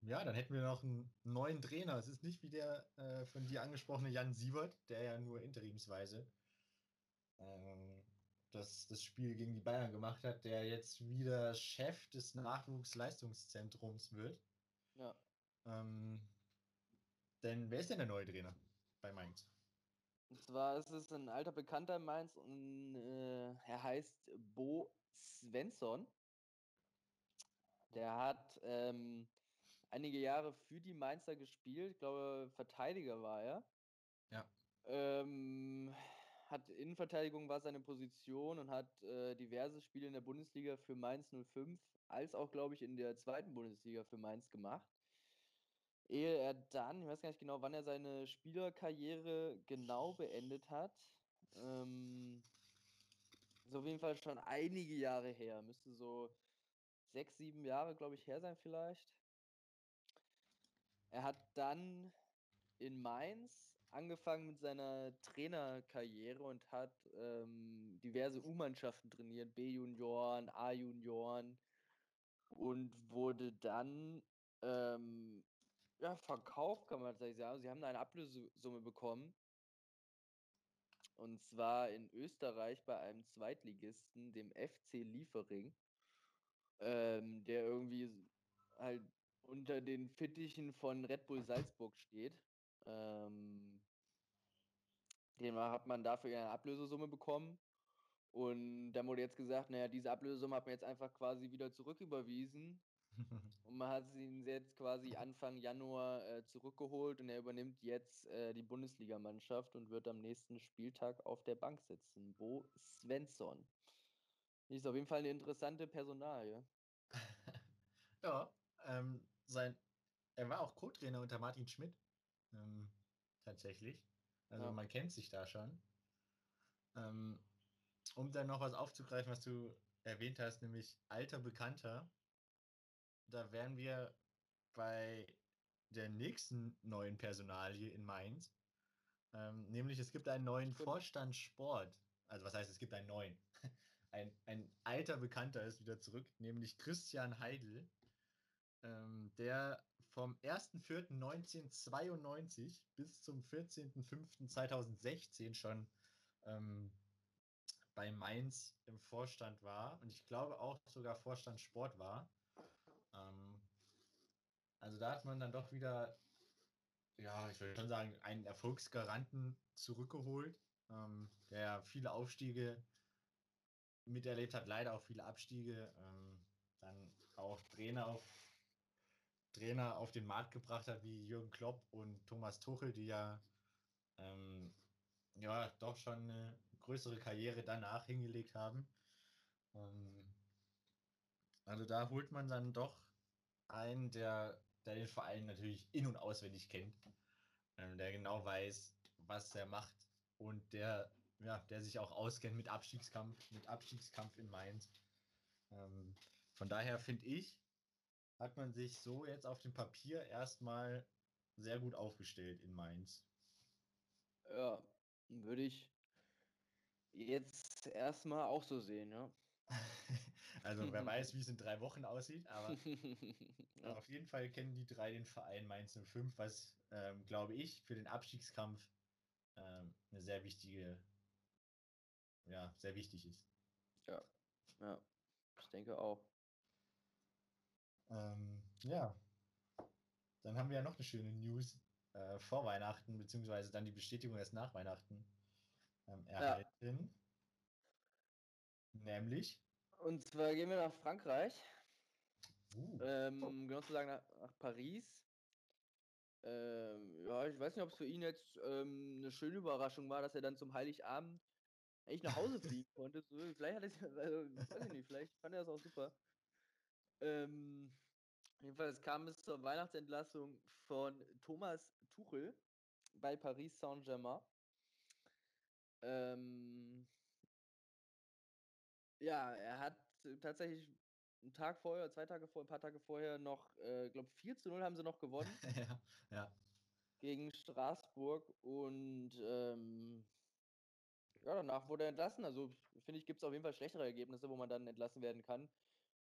ja, dann hätten wir noch einen neuen Trainer. Es ist nicht wie der äh, von dir angesprochene Jan Siebert, der ja nur interimsweise ähm, das, das Spiel gegen die Bayern gemacht hat, der jetzt wieder Chef des Nachwuchsleistungszentrums wird. Ja. Ähm, denn wer ist denn der neue Trainer bei Mainz? Und zwar ist es ein alter Bekannter in Mainz und äh, er heißt Bo Svensson. Der hat ähm, einige Jahre für die Mainzer gespielt. Ich glaube, Verteidiger war er. Ja. Ähm, hat Innenverteidigung war seine Position und hat äh, diverse Spiele in der Bundesliga für Mainz 05 als auch, glaube ich, in der zweiten Bundesliga für Mainz gemacht. Ehe er dann, ich weiß gar nicht genau, wann er seine Spielerkarriere genau beendet hat. Ähm, ist auf jeden Fall schon einige Jahre her. Müsste so sechs, sieben Jahre, glaube ich, her sein vielleicht. Er hat dann in Mainz angefangen mit seiner Trainerkarriere und hat ähm, diverse U-Mannschaften trainiert, B-Junioren, A-Junioren und wurde dann ähm, ja, verkauft, kann man tatsächlich sagen. Sie haben eine Ablösesumme bekommen. Und zwar in Österreich bei einem Zweitligisten, dem FC Liefering, ähm, der irgendwie halt unter den Fittichen von Red Bull Salzburg steht. Ähm, den hat man dafür eine Ablösesumme bekommen. Und dann wurde jetzt gesagt, naja, diese Ablösesumme hat man jetzt einfach quasi wieder zurücküberwiesen. und man hat ihn jetzt quasi Anfang Januar äh, zurückgeholt und er übernimmt jetzt äh, die Bundesligamannschaft und wird am nächsten Spieltag auf der Bank sitzen. Bo Svensson. Ist auf jeden Fall eine interessante Personalie. ja, ähm, sein, er war auch Co-Trainer unter Martin Schmidt. Ähm, tatsächlich. Also ja. man kennt sich da schon. Ähm, um dann noch was aufzugreifen, was du erwähnt hast, nämlich alter Bekannter. Da wären wir bei der nächsten neuen Personalie in Mainz. Ähm, nämlich es gibt einen neuen Vorstand Sport. Also was heißt, es gibt einen neuen? Ein, ein alter Bekannter ist wieder zurück, nämlich Christian Heidel, ähm, der vom 1.4.1992 bis zum 14.05.2016 schon ähm, bei Mainz im Vorstand war und ich glaube auch sogar Vorstand Sport war. Ähm, also da hat man dann doch wieder, ja, ich würde schon sagen, einen Erfolgsgaranten zurückgeholt, ähm, der viele Aufstiege miterlebt hat, leider auch viele Abstiege, ähm, dann auch Trainer auf, Trainer auf den Markt gebracht hat, wie Jürgen Klopp und Thomas Tuchel, die ja, ähm, ja doch schon eine größere Karriere danach hingelegt haben. Ähm, also da holt man dann doch einen, der, der den Verein natürlich in- und auswendig kennt, ähm, der genau weiß, was er macht und der, ja, der sich auch auskennt mit Abstiegskampf, mit Abstiegskampf in Mainz. Ähm, von daher finde ich, hat man sich so jetzt auf dem Papier erstmal sehr gut aufgestellt in Mainz. Ja, würde ich, jetzt erstmal auch so sehen, ja. also wer weiß, wie es in drei Wochen aussieht, aber ja. auf jeden Fall kennen die drei den Verein Mainz 05, was, ähm, glaube ich, für den Abstiegskampf ähm, eine sehr wichtige, ja, sehr wichtig ist. Ja, ja, ich denke auch. Ähm, ja, dann haben wir ja noch eine schöne News äh, vor Weihnachten, beziehungsweise dann die Bestätigung erst nach Weihnachten ähm, erhalten. Ja. Nämlich. Und zwar gehen wir nach Frankreich. Uh. Ähm, genau zu sagen, nach, nach Paris. Ähm, ja, ich weiß nicht, ob es für ihn jetzt ähm, eine schöne Überraschung war, dass er dann zum Heiligabend eigentlich nach Hause fliegen konnte. So, vielleicht hat er also, weiß ich nicht, vielleicht fand er das auch super. Ähm, jedenfalls kam es zur Weihnachtsentlassung von Thomas Tuchel bei Paris Saint-Germain. Ähm, ja, er hat tatsächlich einen Tag vorher, zwei Tage vorher, ein paar Tage vorher noch, äh, ich glaube 4 zu 0 haben sie noch gewonnen. ja, ja. Gegen Straßburg und ähm, ja, danach wurde er entlassen. Also finde ich, gibt es auf jeden Fall schlechtere Ergebnisse, wo man dann entlassen werden kann.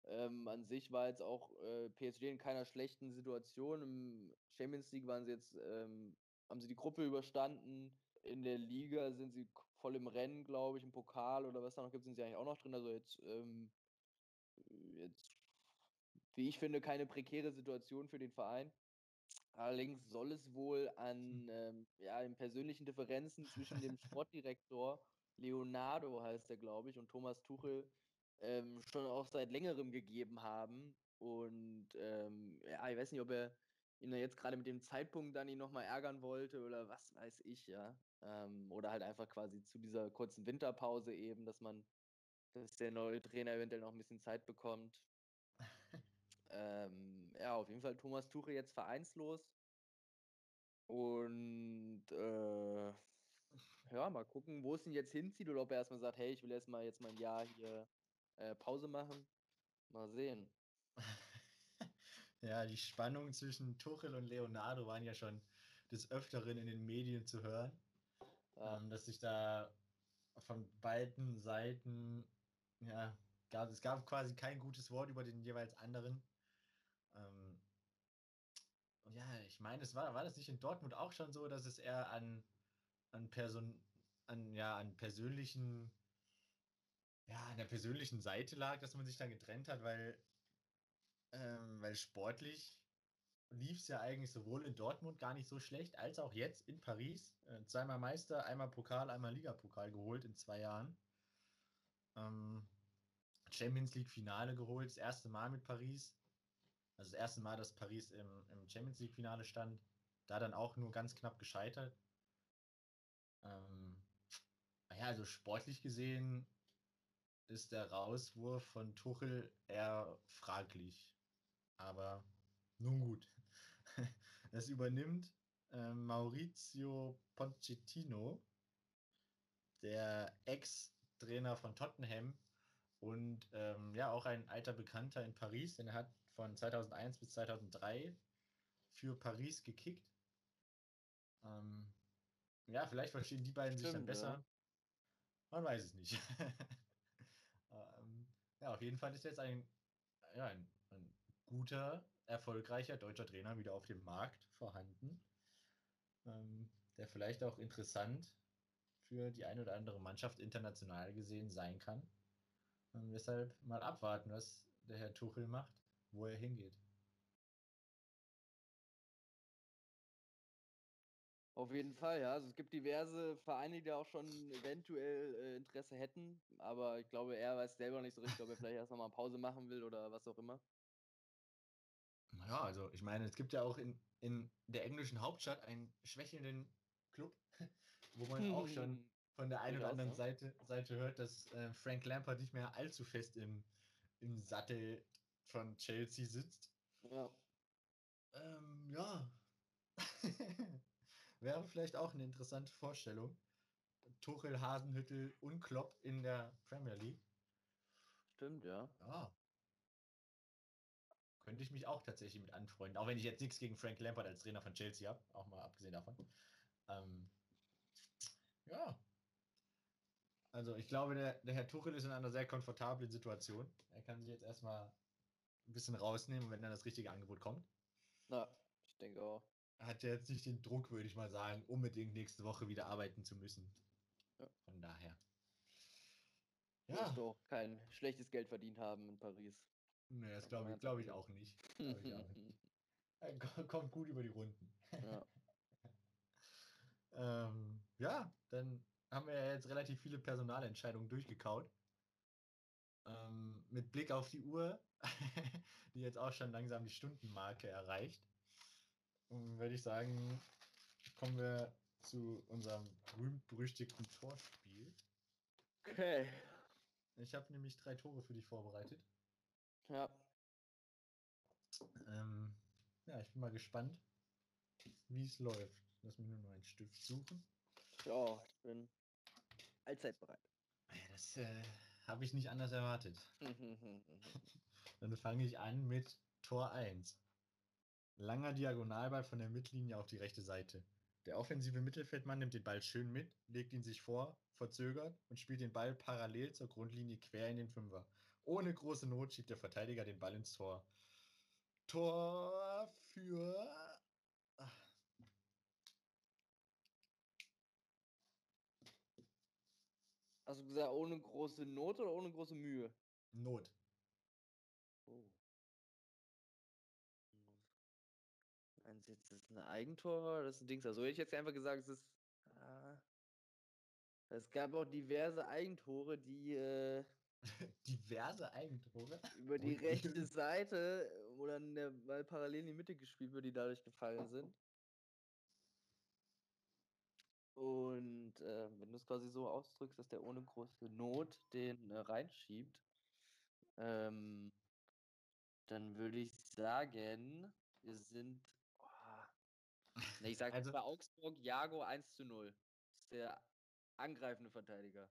Ähm, an sich war jetzt auch äh, PSG in keiner schlechten Situation. Im Champions League waren sie jetzt, ähm, haben sie die Gruppe überstanden. In der Liga sind sie voll im Rennen, glaube ich, im Pokal oder was da noch gibt, sind sie eigentlich auch noch drin. Also jetzt, ähm, jetzt, wie ich finde, keine prekäre Situation für den Verein. Allerdings soll es wohl an ähm, ja, den persönlichen Differenzen zwischen dem Sportdirektor Leonardo heißt er, glaube ich, und Thomas Tuchel ähm, schon auch seit längerem gegeben haben. Und ähm, ja, ich weiß nicht, ob er ihn jetzt gerade mit dem Zeitpunkt dann ihn nochmal ärgern wollte oder was weiß ich, ja. Ähm, oder halt einfach quasi zu dieser kurzen Winterpause eben, dass man, dass der neue Trainer eventuell noch ein bisschen Zeit bekommt. ähm, ja, auf jeden Fall Thomas Tuche jetzt vereinslos. Und äh, ja, mal gucken, wo es ihn jetzt hinzieht oder ob er erstmal sagt, hey, ich will erstmal jetzt mal ein Jahr hier äh, Pause machen. Mal sehen. ja, die Spannung zwischen Tuchel und Leonardo waren ja schon des Öfteren in den Medien zu hören. Ja. Ähm, dass sich da von beiden Seiten ja gab, es gab quasi kein gutes Wort über den jeweils anderen. Ähm, ja, ich meine, es war, war das nicht in Dortmund auch schon so, dass es eher an, an Person, an, ja, an persönlichen, ja, an der persönlichen Seite lag, dass man sich dann getrennt hat, weil, ähm, weil sportlich lief es ja eigentlich sowohl in Dortmund gar nicht so schlecht, als auch jetzt in Paris. Äh, zweimal Meister, einmal Pokal, einmal Ligapokal geholt in zwei Jahren. Ähm, Champions League Finale geholt, das erste Mal mit Paris. Also das erste Mal, dass Paris im, im Champions League Finale stand. Da dann auch nur ganz knapp gescheitert. Ähm, naja, also sportlich gesehen ist der Rauswurf von Tuchel eher fraglich. Aber nun gut. Das übernimmt äh, Maurizio Pochettino, der Ex-Trainer von Tottenham und ähm, ja auch ein alter Bekannter in Paris, denn er hat von 2001 bis 2003 für Paris gekickt. Ähm, ja, vielleicht verstehen die beiden Stimmt, sich dann besser. Ja. Man weiß es nicht. ähm, ja, auf jeden Fall ist jetzt ein, ja, ein, ein guter erfolgreicher deutscher Trainer wieder auf dem Markt vorhanden, ähm, der vielleicht auch interessant für die eine oder andere Mannschaft international gesehen sein kann. Und deshalb mal abwarten, was der Herr Tuchel macht, wo er hingeht. Auf jeden Fall, ja. Also es gibt diverse Vereine, die auch schon eventuell äh, Interesse hätten, aber ich glaube, er weiß selber nicht so richtig, ob er vielleicht erst nochmal Pause machen will oder was auch immer. Ja, also ich meine, es gibt ja auch in, in der englischen Hauptstadt einen schwächelnden Club, wo man auch schon von der einen oder anderen Seite, Seite hört, dass äh, Frank Lampard nicht mehr allzu fest im, im Sattel von Chelsea sitzt. Ja. Ähm, ja. Wäre vielleicht auch eine interessante Vorstellung. Tuchel, Hasenhüttel und Klopp in der Premier League. Stimmt, ja. Ja, könnte ich mich auch tatsächlich mit anfreunden. Auch wenn ich jetzt nichts gegen Frank Lampard als Trainer von Chelsea habe, auch mal abgesehen davon. Ähm, ja. Also ich glaube, der, der Herr Tuchel ist in einer sehr komfortablen Situation. Er kann sich jetzt erstmal ein bisschen rausnehmen, wenn dann das richtige Angebot kommt. Na, ich denke auch. Hat ja jetzt nicht den Druck, würde ich mal sagen, unbedingt nächste Woche wieder arbeiten zu müssen. Ja. Von daher. Ja. Du auch kein schlechtes Geld verdient haben in Paris. Nee, das glaube ich, glaub ich auch nicht. Ich auch nicht. Kommt gut über die Runden. Ja. ähm, ja, dann haben wir ja jetzt relativ viele Personalentscheidungen durchgekaut. Ähm, mit Blick auf die Uhr, die jetzt auch schon langsam die Stundenmarke erreicht, würde ich sagen, kommen wir zu unserem berühmt-berüchtigten Torspiel. Okay. Ich habe nämlich drei Tore für dich vorbereitet. Ja. Ähm, ja, ich bin mal gespannt, wie es läuft. Lass mich nur noch einen Stift suchen. Ja, ich bin allzeit bereit. Das äh, habe ich nicht anders erwartet. Dann fange ich an mit Tor 1. Langer Diagonalball von der Mittellinie auf die rechte Seite. Der offensive Mittelfeldmann nimmt den Ball schön mit, legt ihn sich vor, verzögert und spielt den Ball parallel zur Grundlinie quer in den Fünfer. Ohne große Not schiebt der Verteidiger den Ball ins Tor. Tor für. Hast du gesagt, ohne große Not oder ohne große Mühe? Not. Oh. Du jetzt, das ist ein Eigentor? Das ist ein Dings. Also hätte ich jetzt einfach gesagt, es ist. Ah, es gab auch diverse Eigentore, die äh, diverse Eigentore. Über die rechte Seite, wo dann der Ball parallel in die Mitte gespielt wird, die dadurch gefallen sind. Und äh, wenn du es quasi so ausdrückst, dass der ohne große Not den äh, reinschiebt, ähm, dann würde ich sagen, wir sind. Ne, ich sage also, bei Augsburg Jago 1 zu 0. Das ist der angreifende Verteidiger.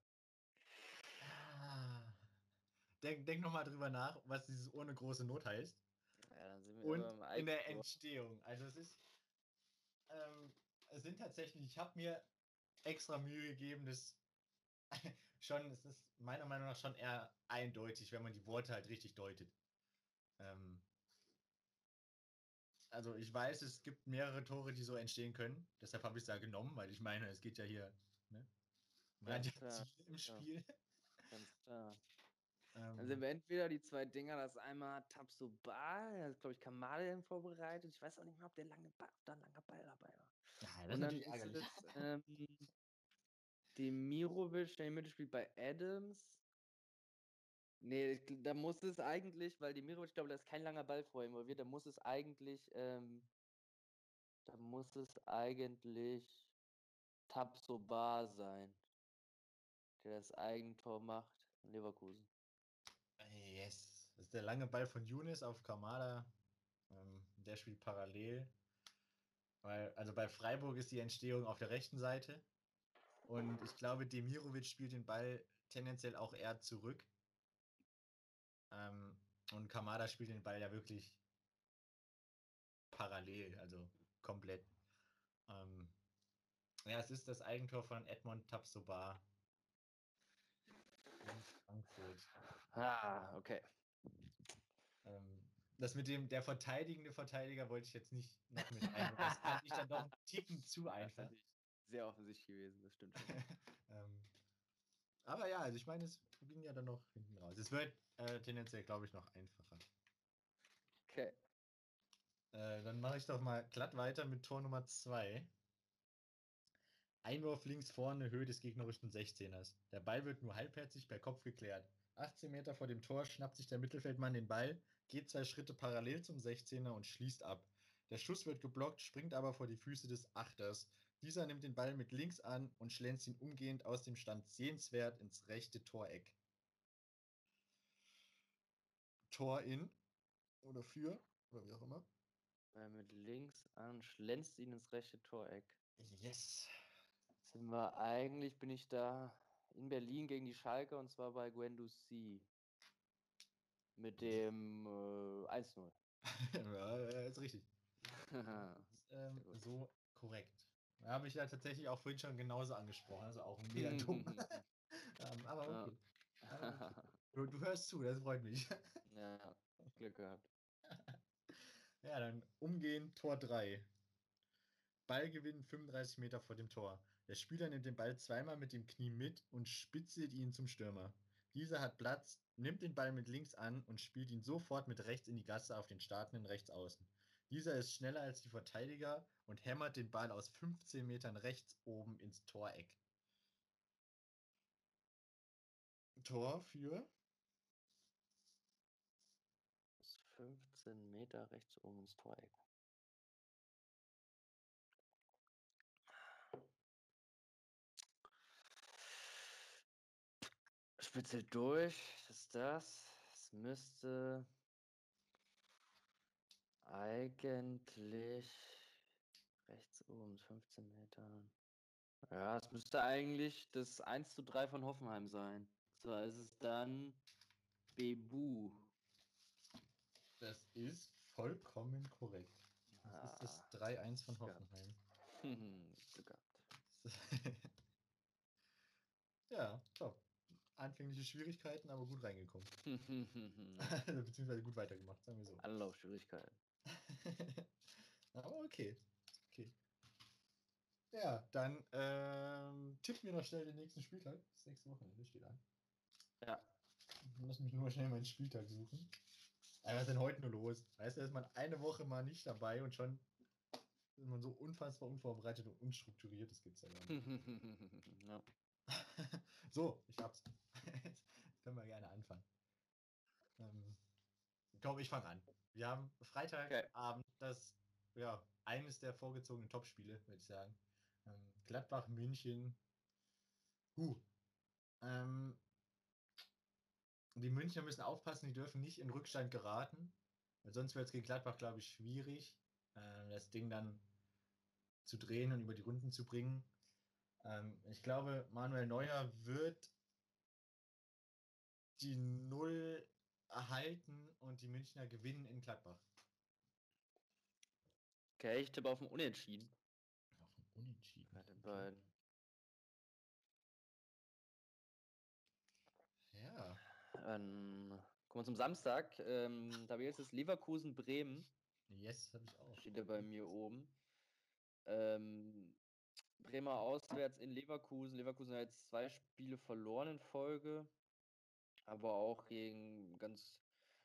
denk, denk nochmal drüber nach, was dieses ohne große Not heißt. Ja, Und in der Entstehung. Also es ist, ähm, es sind tatsächlich, ich habe mir extra Mühe gegeben, das schon, es ist meiner Meinung nach schon eher eindeutig, wenn man die Worte halt richtig deutet. Ähm, also ich weiß, es gibt mehrere Tore, die so entstehen können. Deshalb habe ich es da genommen, weil ich meine, es geht ja hier, ne? Man hat ja Ziele im Spiel. Ganz klar. Ähm, Dann sind wir entweder die zwei Dinger, das einmal Tabsoba, da ist, glaube ich, Kamal vorbereitet. Ich weiß auch nicht mehr, ob der lange Ball, ob da ein langer Ball dabei war. Ja, Und dann ist es ähm, Demirovic, der im Mitte spielt bei Adams. Nee, da muss es eigentlich, weil Demirovic, ich glaube, da ist kein langer Ball vorher involviert, da muss es eigentlich, ähm, da muss es eigentlich Tabsoba sein, der das Eigentor macht in Leverkusen. Yes. Das ist der lange Ball von Younes auf Kamada. Ähm, der spielt parallel. Weil, also bei Freiburg ist die Entstehung auf der rechten Seite. Und ich glaube, Demirovic spielt den Ball tendenziell auch eher zurück. Ähm, und Kamada spielt den Ball ja wirklich parallel, also komplett. Ähm, ja, es ist das Eigentor von Edmond Tapsoba. Frankfurt. Ah, okay. Ähm, das mit dem, der verteidigende Verteidiger wollte ich jetzt nicht noch mit ein. Das fand ich dann doch einen Ticken zu einfach. Sehr offensichtlich gewesen, das stimmt. ähm, aber ja, also ich meine, es ging ja dann noch hinten raus. Es wird äh, tendenziell, glaube ich, noch einfacher. Okay. Äh, dann mache ich doch mal glatt weiter mit Tor Nummer 2. Einwurf links vorne, Höhe des gegnerischen 16ers. Der Ball wird nur halbherzig per Kopf geklärt. 18 Meter vor dem Tor schnappt sich der Mittelfeldmann den Ball, geht zwei Schritte parallel zum 16er und schließt ab. Der Schuss wird geblockt, springt aber vor die Füße des Achters. Dieser nimmt den Ball mit links an und schlänzt ihn umgehend aus dem Stand sehenswert ins rechte Toreck. Tor in oder für oder wie auch immer. Ball mit links an, schlänzt ihn ins rechte Toreck. Yes sind wir eigentlich, bin ich da in Berlin gegen die Schalke und zwar bei Guendouzi. Mit dem äh, 1-0. ja, ist richtig. ist, ähm, so korrekt. Da habe ich ja tatsächlich auch vorhin schon genauso angesprochen, also auch mega dumm. ähm, aber okay. Ja. Du, du, hörst zu, das freut mich. ja, Glück gehabt. ja, dann umgehen Tor 3. Ballgewinn 35 Meter vor dem Tor. Der Spieler nimmt den Ball zweimal mit dem Knie mit und spitzelt ihn zum Stürmer. Dieser hat Platz, nimmt den Ball mit links an und spielt ihn sofort mit rechts in die Gasse auf den startenden Rechtsaußen. Dieser ist schneller als die Verteidiger und hämmert den Ball aus 15 Metern rechts oben ins Toreck. Tor für 15 Meter rechts oben ins Toreck. spitzelt durch. Das ist das. Es müsste eigentlich rechts oben 15 Metern. Ja, es müsste eigentlich das 1 zu 3 von Hoffenheim sein. So ist es dann Bebu. Das ist vollkommen korrekt. Das ah, ist das 3-1 von Hoffenheim. Glück ja, top anfängliche Schwierigkeiten, aber gut reingekommen. Beziehungsweise gut weitergemacht, sagen wir so. Anlaufschwierigkeiten. aber okay. Okay. Ja, dann ähm, tippen wir noch schnell den nächsten Spieltag. Das nächste Wochenende steht an. Ja. Lass mich nur schnell meinen Spieltag suchen. Aber was ist denn heute nur los? Weißt du, ist man eine Woche mal nicht dabei und schon ist man so unfassbar unvorbereitet und unstrukturiert, das gibt's ja gar nicht. ja. so, ich hab's. Jetzt können wir gerne anfangen. Ähm, ich glaube, ich fange an. Wir haben Freitagabend okay. das, ja, eines der vorgezogenen Topspiele, würde ich sagen. Ähm, Gladbach, München. Huh. Ähm, die Münchner müssen aufpassen, die dürfen nicht in Rückstand geraten. Weil sonst wird es gegen Gladbach, glaube ich, schwierig, äh, das Ding dann zu drehen und über die Runden zu bringen. Ähm, ich glaube, Manuel Neuer wird die Null erhalten und die Münchner gewinnen in Gladbach. Okay, ich tippe auf ein Unentschieden. Auf ein Unentschieden. Bei den beiden. Ähm, kommen wir zum Samstag. Ähm, da wäre es Leverkusen-Bremen. Yes, habe ich auch. Steht ja bei mir oben. Ähm, Bremer auswärts in Leverkusen. Leverkusen hat jetzt zwei Spiele verloren in Folge, aber auch gegen ganz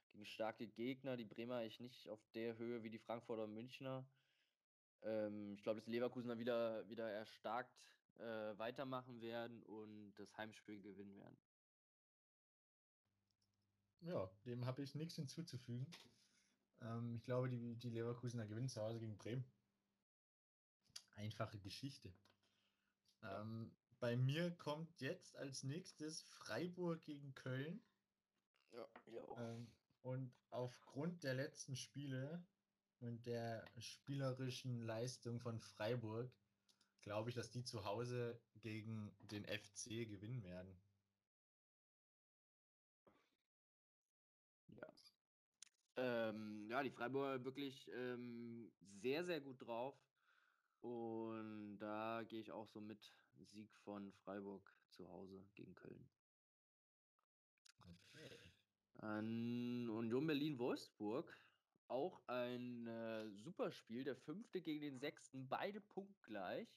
gegen starke Gegner. Die Bremer eigentlich nicht auf der Höhe wie die Frankfurter und Münchner. Ähm, ich glaube, dass die Leverkusener wieder, wieder erstarkt äh, weitermachen werden und das Heimspiel gewinnen werden. Ja, dem habe ich nichts hinzuzufügen. Ähm, ich glaube, die, die Leverkusener gewinnen zu Hause gegen Bremen. Einfache Geschichte. Ähm, bei mir kommt jetzt als nächstes Freiburg gegen Köln. Ja, ja. Ähm, und aufgrund der letzten Spiele und der spielerischen Leistung von Freiburg glaube ich, dass die zu Hause gegen den FC gewinnen werden. Ja. Ähm, ja, die Freiburger wirklich ähm, sehr, sehr gut drauf. Und da gehe ich auch so mit Sieg von Freiburg zu Hause gegen Köln. Okay. An Union Berlin-Wolfsburg auch ein äh, super Spiel, der fünfte gegen den sechsten, beide punktgleich.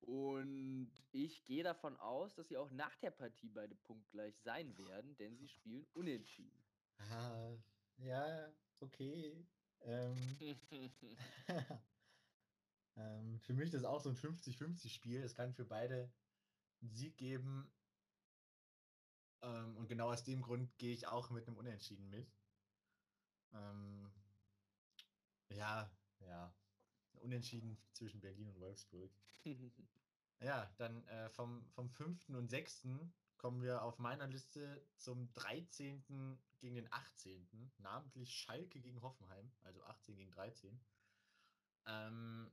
Und ich gehe davon aus, dass sie auch nach der Partie beide punktgleich sein werden, denn sie spielen unentschieden. Ah, ja, okay. Ähm, ähm, für mich ist das auch so ein 50-50-Spiel. Es kann für beide einen Sieg geben. Ähm, und genau aus dem Grund gehe ich auch mit einem Unentschieden mit. Ähm, ja, ja. Unentschieden zwischen Berlin und Wolfsburg. Ja, dann äh, vom, vom 5. und 6. kommen wir auf meiner Liste zum 13. gegen den 18. Namentlich Schalke gegen Hoffenheim, also 18 gegen 13. Ähm,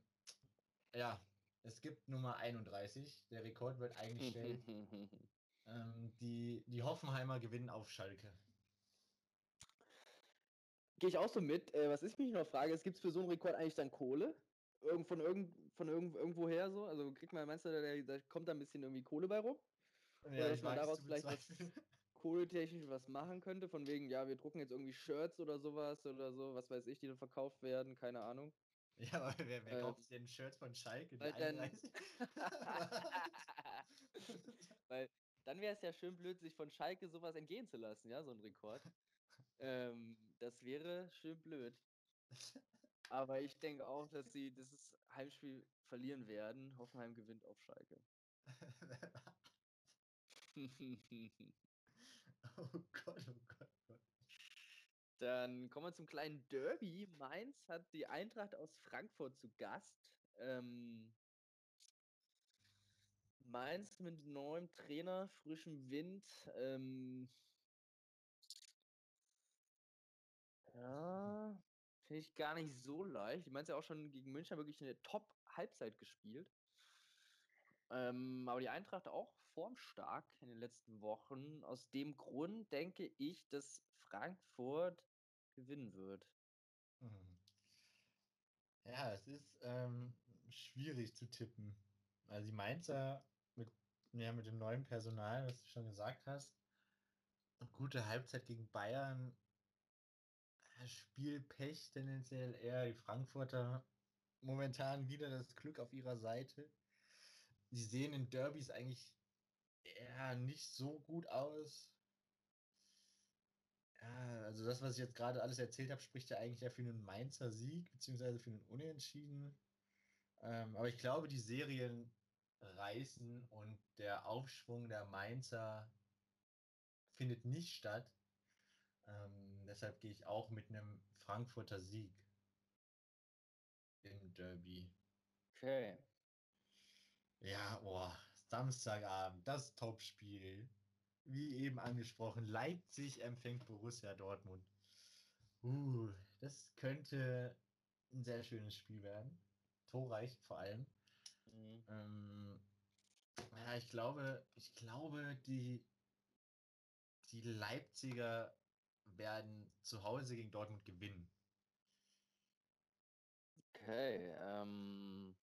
ja, es gibt Nummer 31. Der Rekord wird eingestellt. ähm, die, die Hoffenheimer gewinnen auf Schalke. Gehe ich auch so mit. Äh, was ich mich noch frage, es gibt für so einen Rekord eigentlich dann Kohle? Irgend, von irgend, von irgend, irgendwoher so? Also kriegt man, meinst du, da, da kommt da ein bisschen irgendwie Kohle bei rum? Ja, Oder dass man daraus vielleicht was kohletechnisch was machen könnte, von wegen, ja, wir drucken jetzt irgendwie Shirts oder sowas oder so, was weiß ich, die dann verkauft werden, keine Ahnung. Ja, aber wer, wer Ähm, kauft denn Shirts von Schalke? Weil dann- 31? Weil dann wäre es ja schön blöd, sich von Schalke sowas entgehen zu lassen, ja, so ein Rekord. ähm, das wäre schön blöd. Aber ich denke auch, dass sie dieses Heimspiel verlieren werden. Hoffenheim gewinnt auf Schalke. oh Gott, oh Gott, oh Gott. Dann kommen wir zum kleinen Derby. Mainz hat die Eintracht aus Frankfurt zu Gast. Ähm, Mainz mit neuem Trainer, frischem Wind. Ähm, ja, finde ich gar nicht so leicht. Die Mainz ja auch schon gegen München wirklich eine Top-Halbzeit gespielt. Ähm, aber die Eintracht auch formstark in den letzten Wochen. Aus dem Grund denke ich, dass Frankfurt gewinnen wird. Mhm. Ja, es ist ähm, schwierig zu tippen. Also die Mainzer mit, ja, mit dem neuen Personal, was du schon gesagt hast, gute Halbzeit gegen Bayern, Spielpech tendenziell eher die Frankfurter momentan wieder das Glück auf ihrer Seite. Die sehen in Derbys eigentlich eher nicht so gut aus. Ja, also das, was ich jetzt gerade alles erzählt habe, spricht ja eigentlich ja für einen Mainzer Sieg, beziehungsweise für einen Unentschieden. Ähm, aber ich glaube, die Serien reißen und der Aufschwung der Mainzer findet nicht statt. Ähm, deshalb gehe ich auch mit einem Frankfurter Sieg im Derby. Okay. Ja, boah, Samstagabend, das Topspiel. Wie eben angesprochen, Leipzig empfängt Borussia Dortmund. Uh, das könnte ein sehr schönes Spiel werden. Torreich vor allem. Mhm. Ähm, ja, ich glaube, ich glaube, die, die Leipziger werden zu Hause gegen Dortmund gewinnen. Okay. Ähm,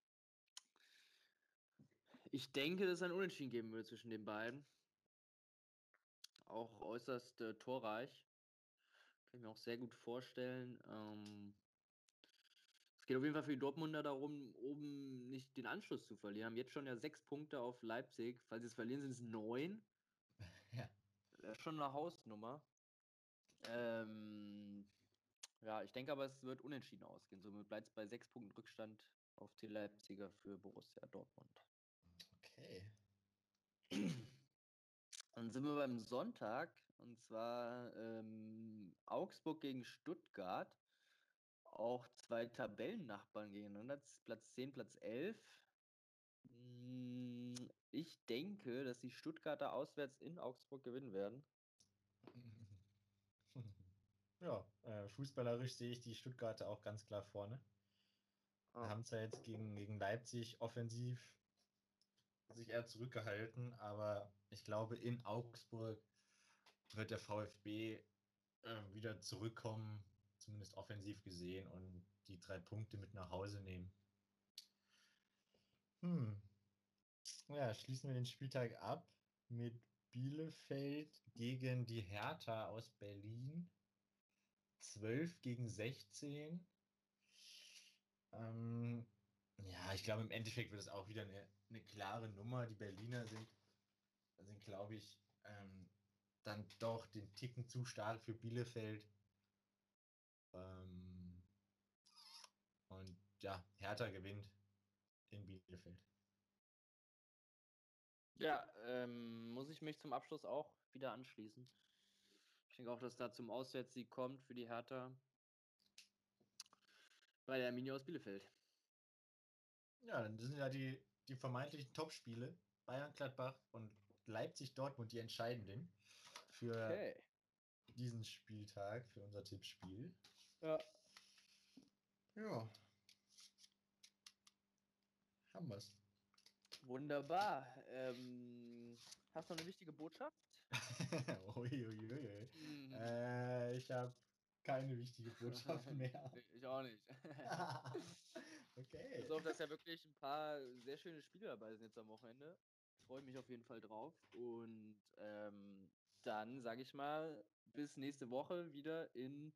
ich denke, dass es ein Unentschieden geben wird zwischen den beiden. auch äußerst äh, torreich. Kann ich mir auch sehr gut vorstellen. Ähm, es geht auf jeden Fall für die Dortmunder darum, oben nicht den Anschluss zu verlieren. Haben jetzt schon ja sechs Punkte auf Leipzig. Falls sie es verlieren, sind es neun. Ja. Das ist schon eine Hausnummer. Ähm, ja, ich denke aber, es wird unentschieden ausgehen. Somit bleibt es bei sechs Punkten Rückstand auf die Leipziger für Borussia Dortmund. Okay. Dann sind wir beim Sonntag und zwar ähm, Augsburg gegen Stuttgart. Auch zwei Tabellennachbarn gegeneinander, Platz 10, Platz 11. Mm, Ich denke, dass die Stuttgarter auswärts in Augsburg gewinnen werden. Ja, äh, fußballerisch sehe ich die Stuttgarter auch ganz klar vorne. Ah. Haben zwar jetzt gegen, gegen Leipzig offensiv sich eher zurückgehalten, aber ich glaube, in Augsburg wird der VfB äh, wieder zurückkommen, zumindest offensiv gesehen, und die drei Punkte mit nach Hause nehmen. Hm. Ja, schließen wir den Spieltag ab mit Bielefeld gegen die Hertha aus Berlin. 12 gegen 16. Ähm, ja, ich glaube, im Endeffekt wird es auch wieder eine, eine klare Nummer. Die Berliner sind, sind glaube ich, ähm, dann doch den Ticken zu stark für Bielefeld. Ähm, und ja, Hertha gewinnt in Bielefeld. Ja, ähm, muss ich mich zum Abschluss auch wieder anschließen. Ich denke auch, dass da zum Auswärtssieg kommt für die Hertha bei der Arminia aus Bielefeld. Ja, dann sind ja die, die vermeintlichen Topspiele Bayern Gladbach und Leipzig Dortmund die entscheidenden für Okay. diesen Spieltag, für unser Tippspiel. Ja. Ja. Haben wir's. Wunderbar. Ähm, hast du noch eine wichtige Botschaft? Uiuiui. Mhm. Äh, ich habe keine wichtige Botschaft mehr. Ich auch nicht. okay. Ich hoffe, dass ja wirklich ein paar sehr schöne Spiele dabei sind jetzt am Wochenende. Freue mich auf jeden Fall drauf. Und ähm, dann sage ich mal, bis nächste Woche wieder in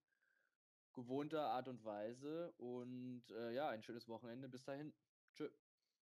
gewohnter Art und Weise. Und äh, ja, ein schönes Wochenende. Bis dahin.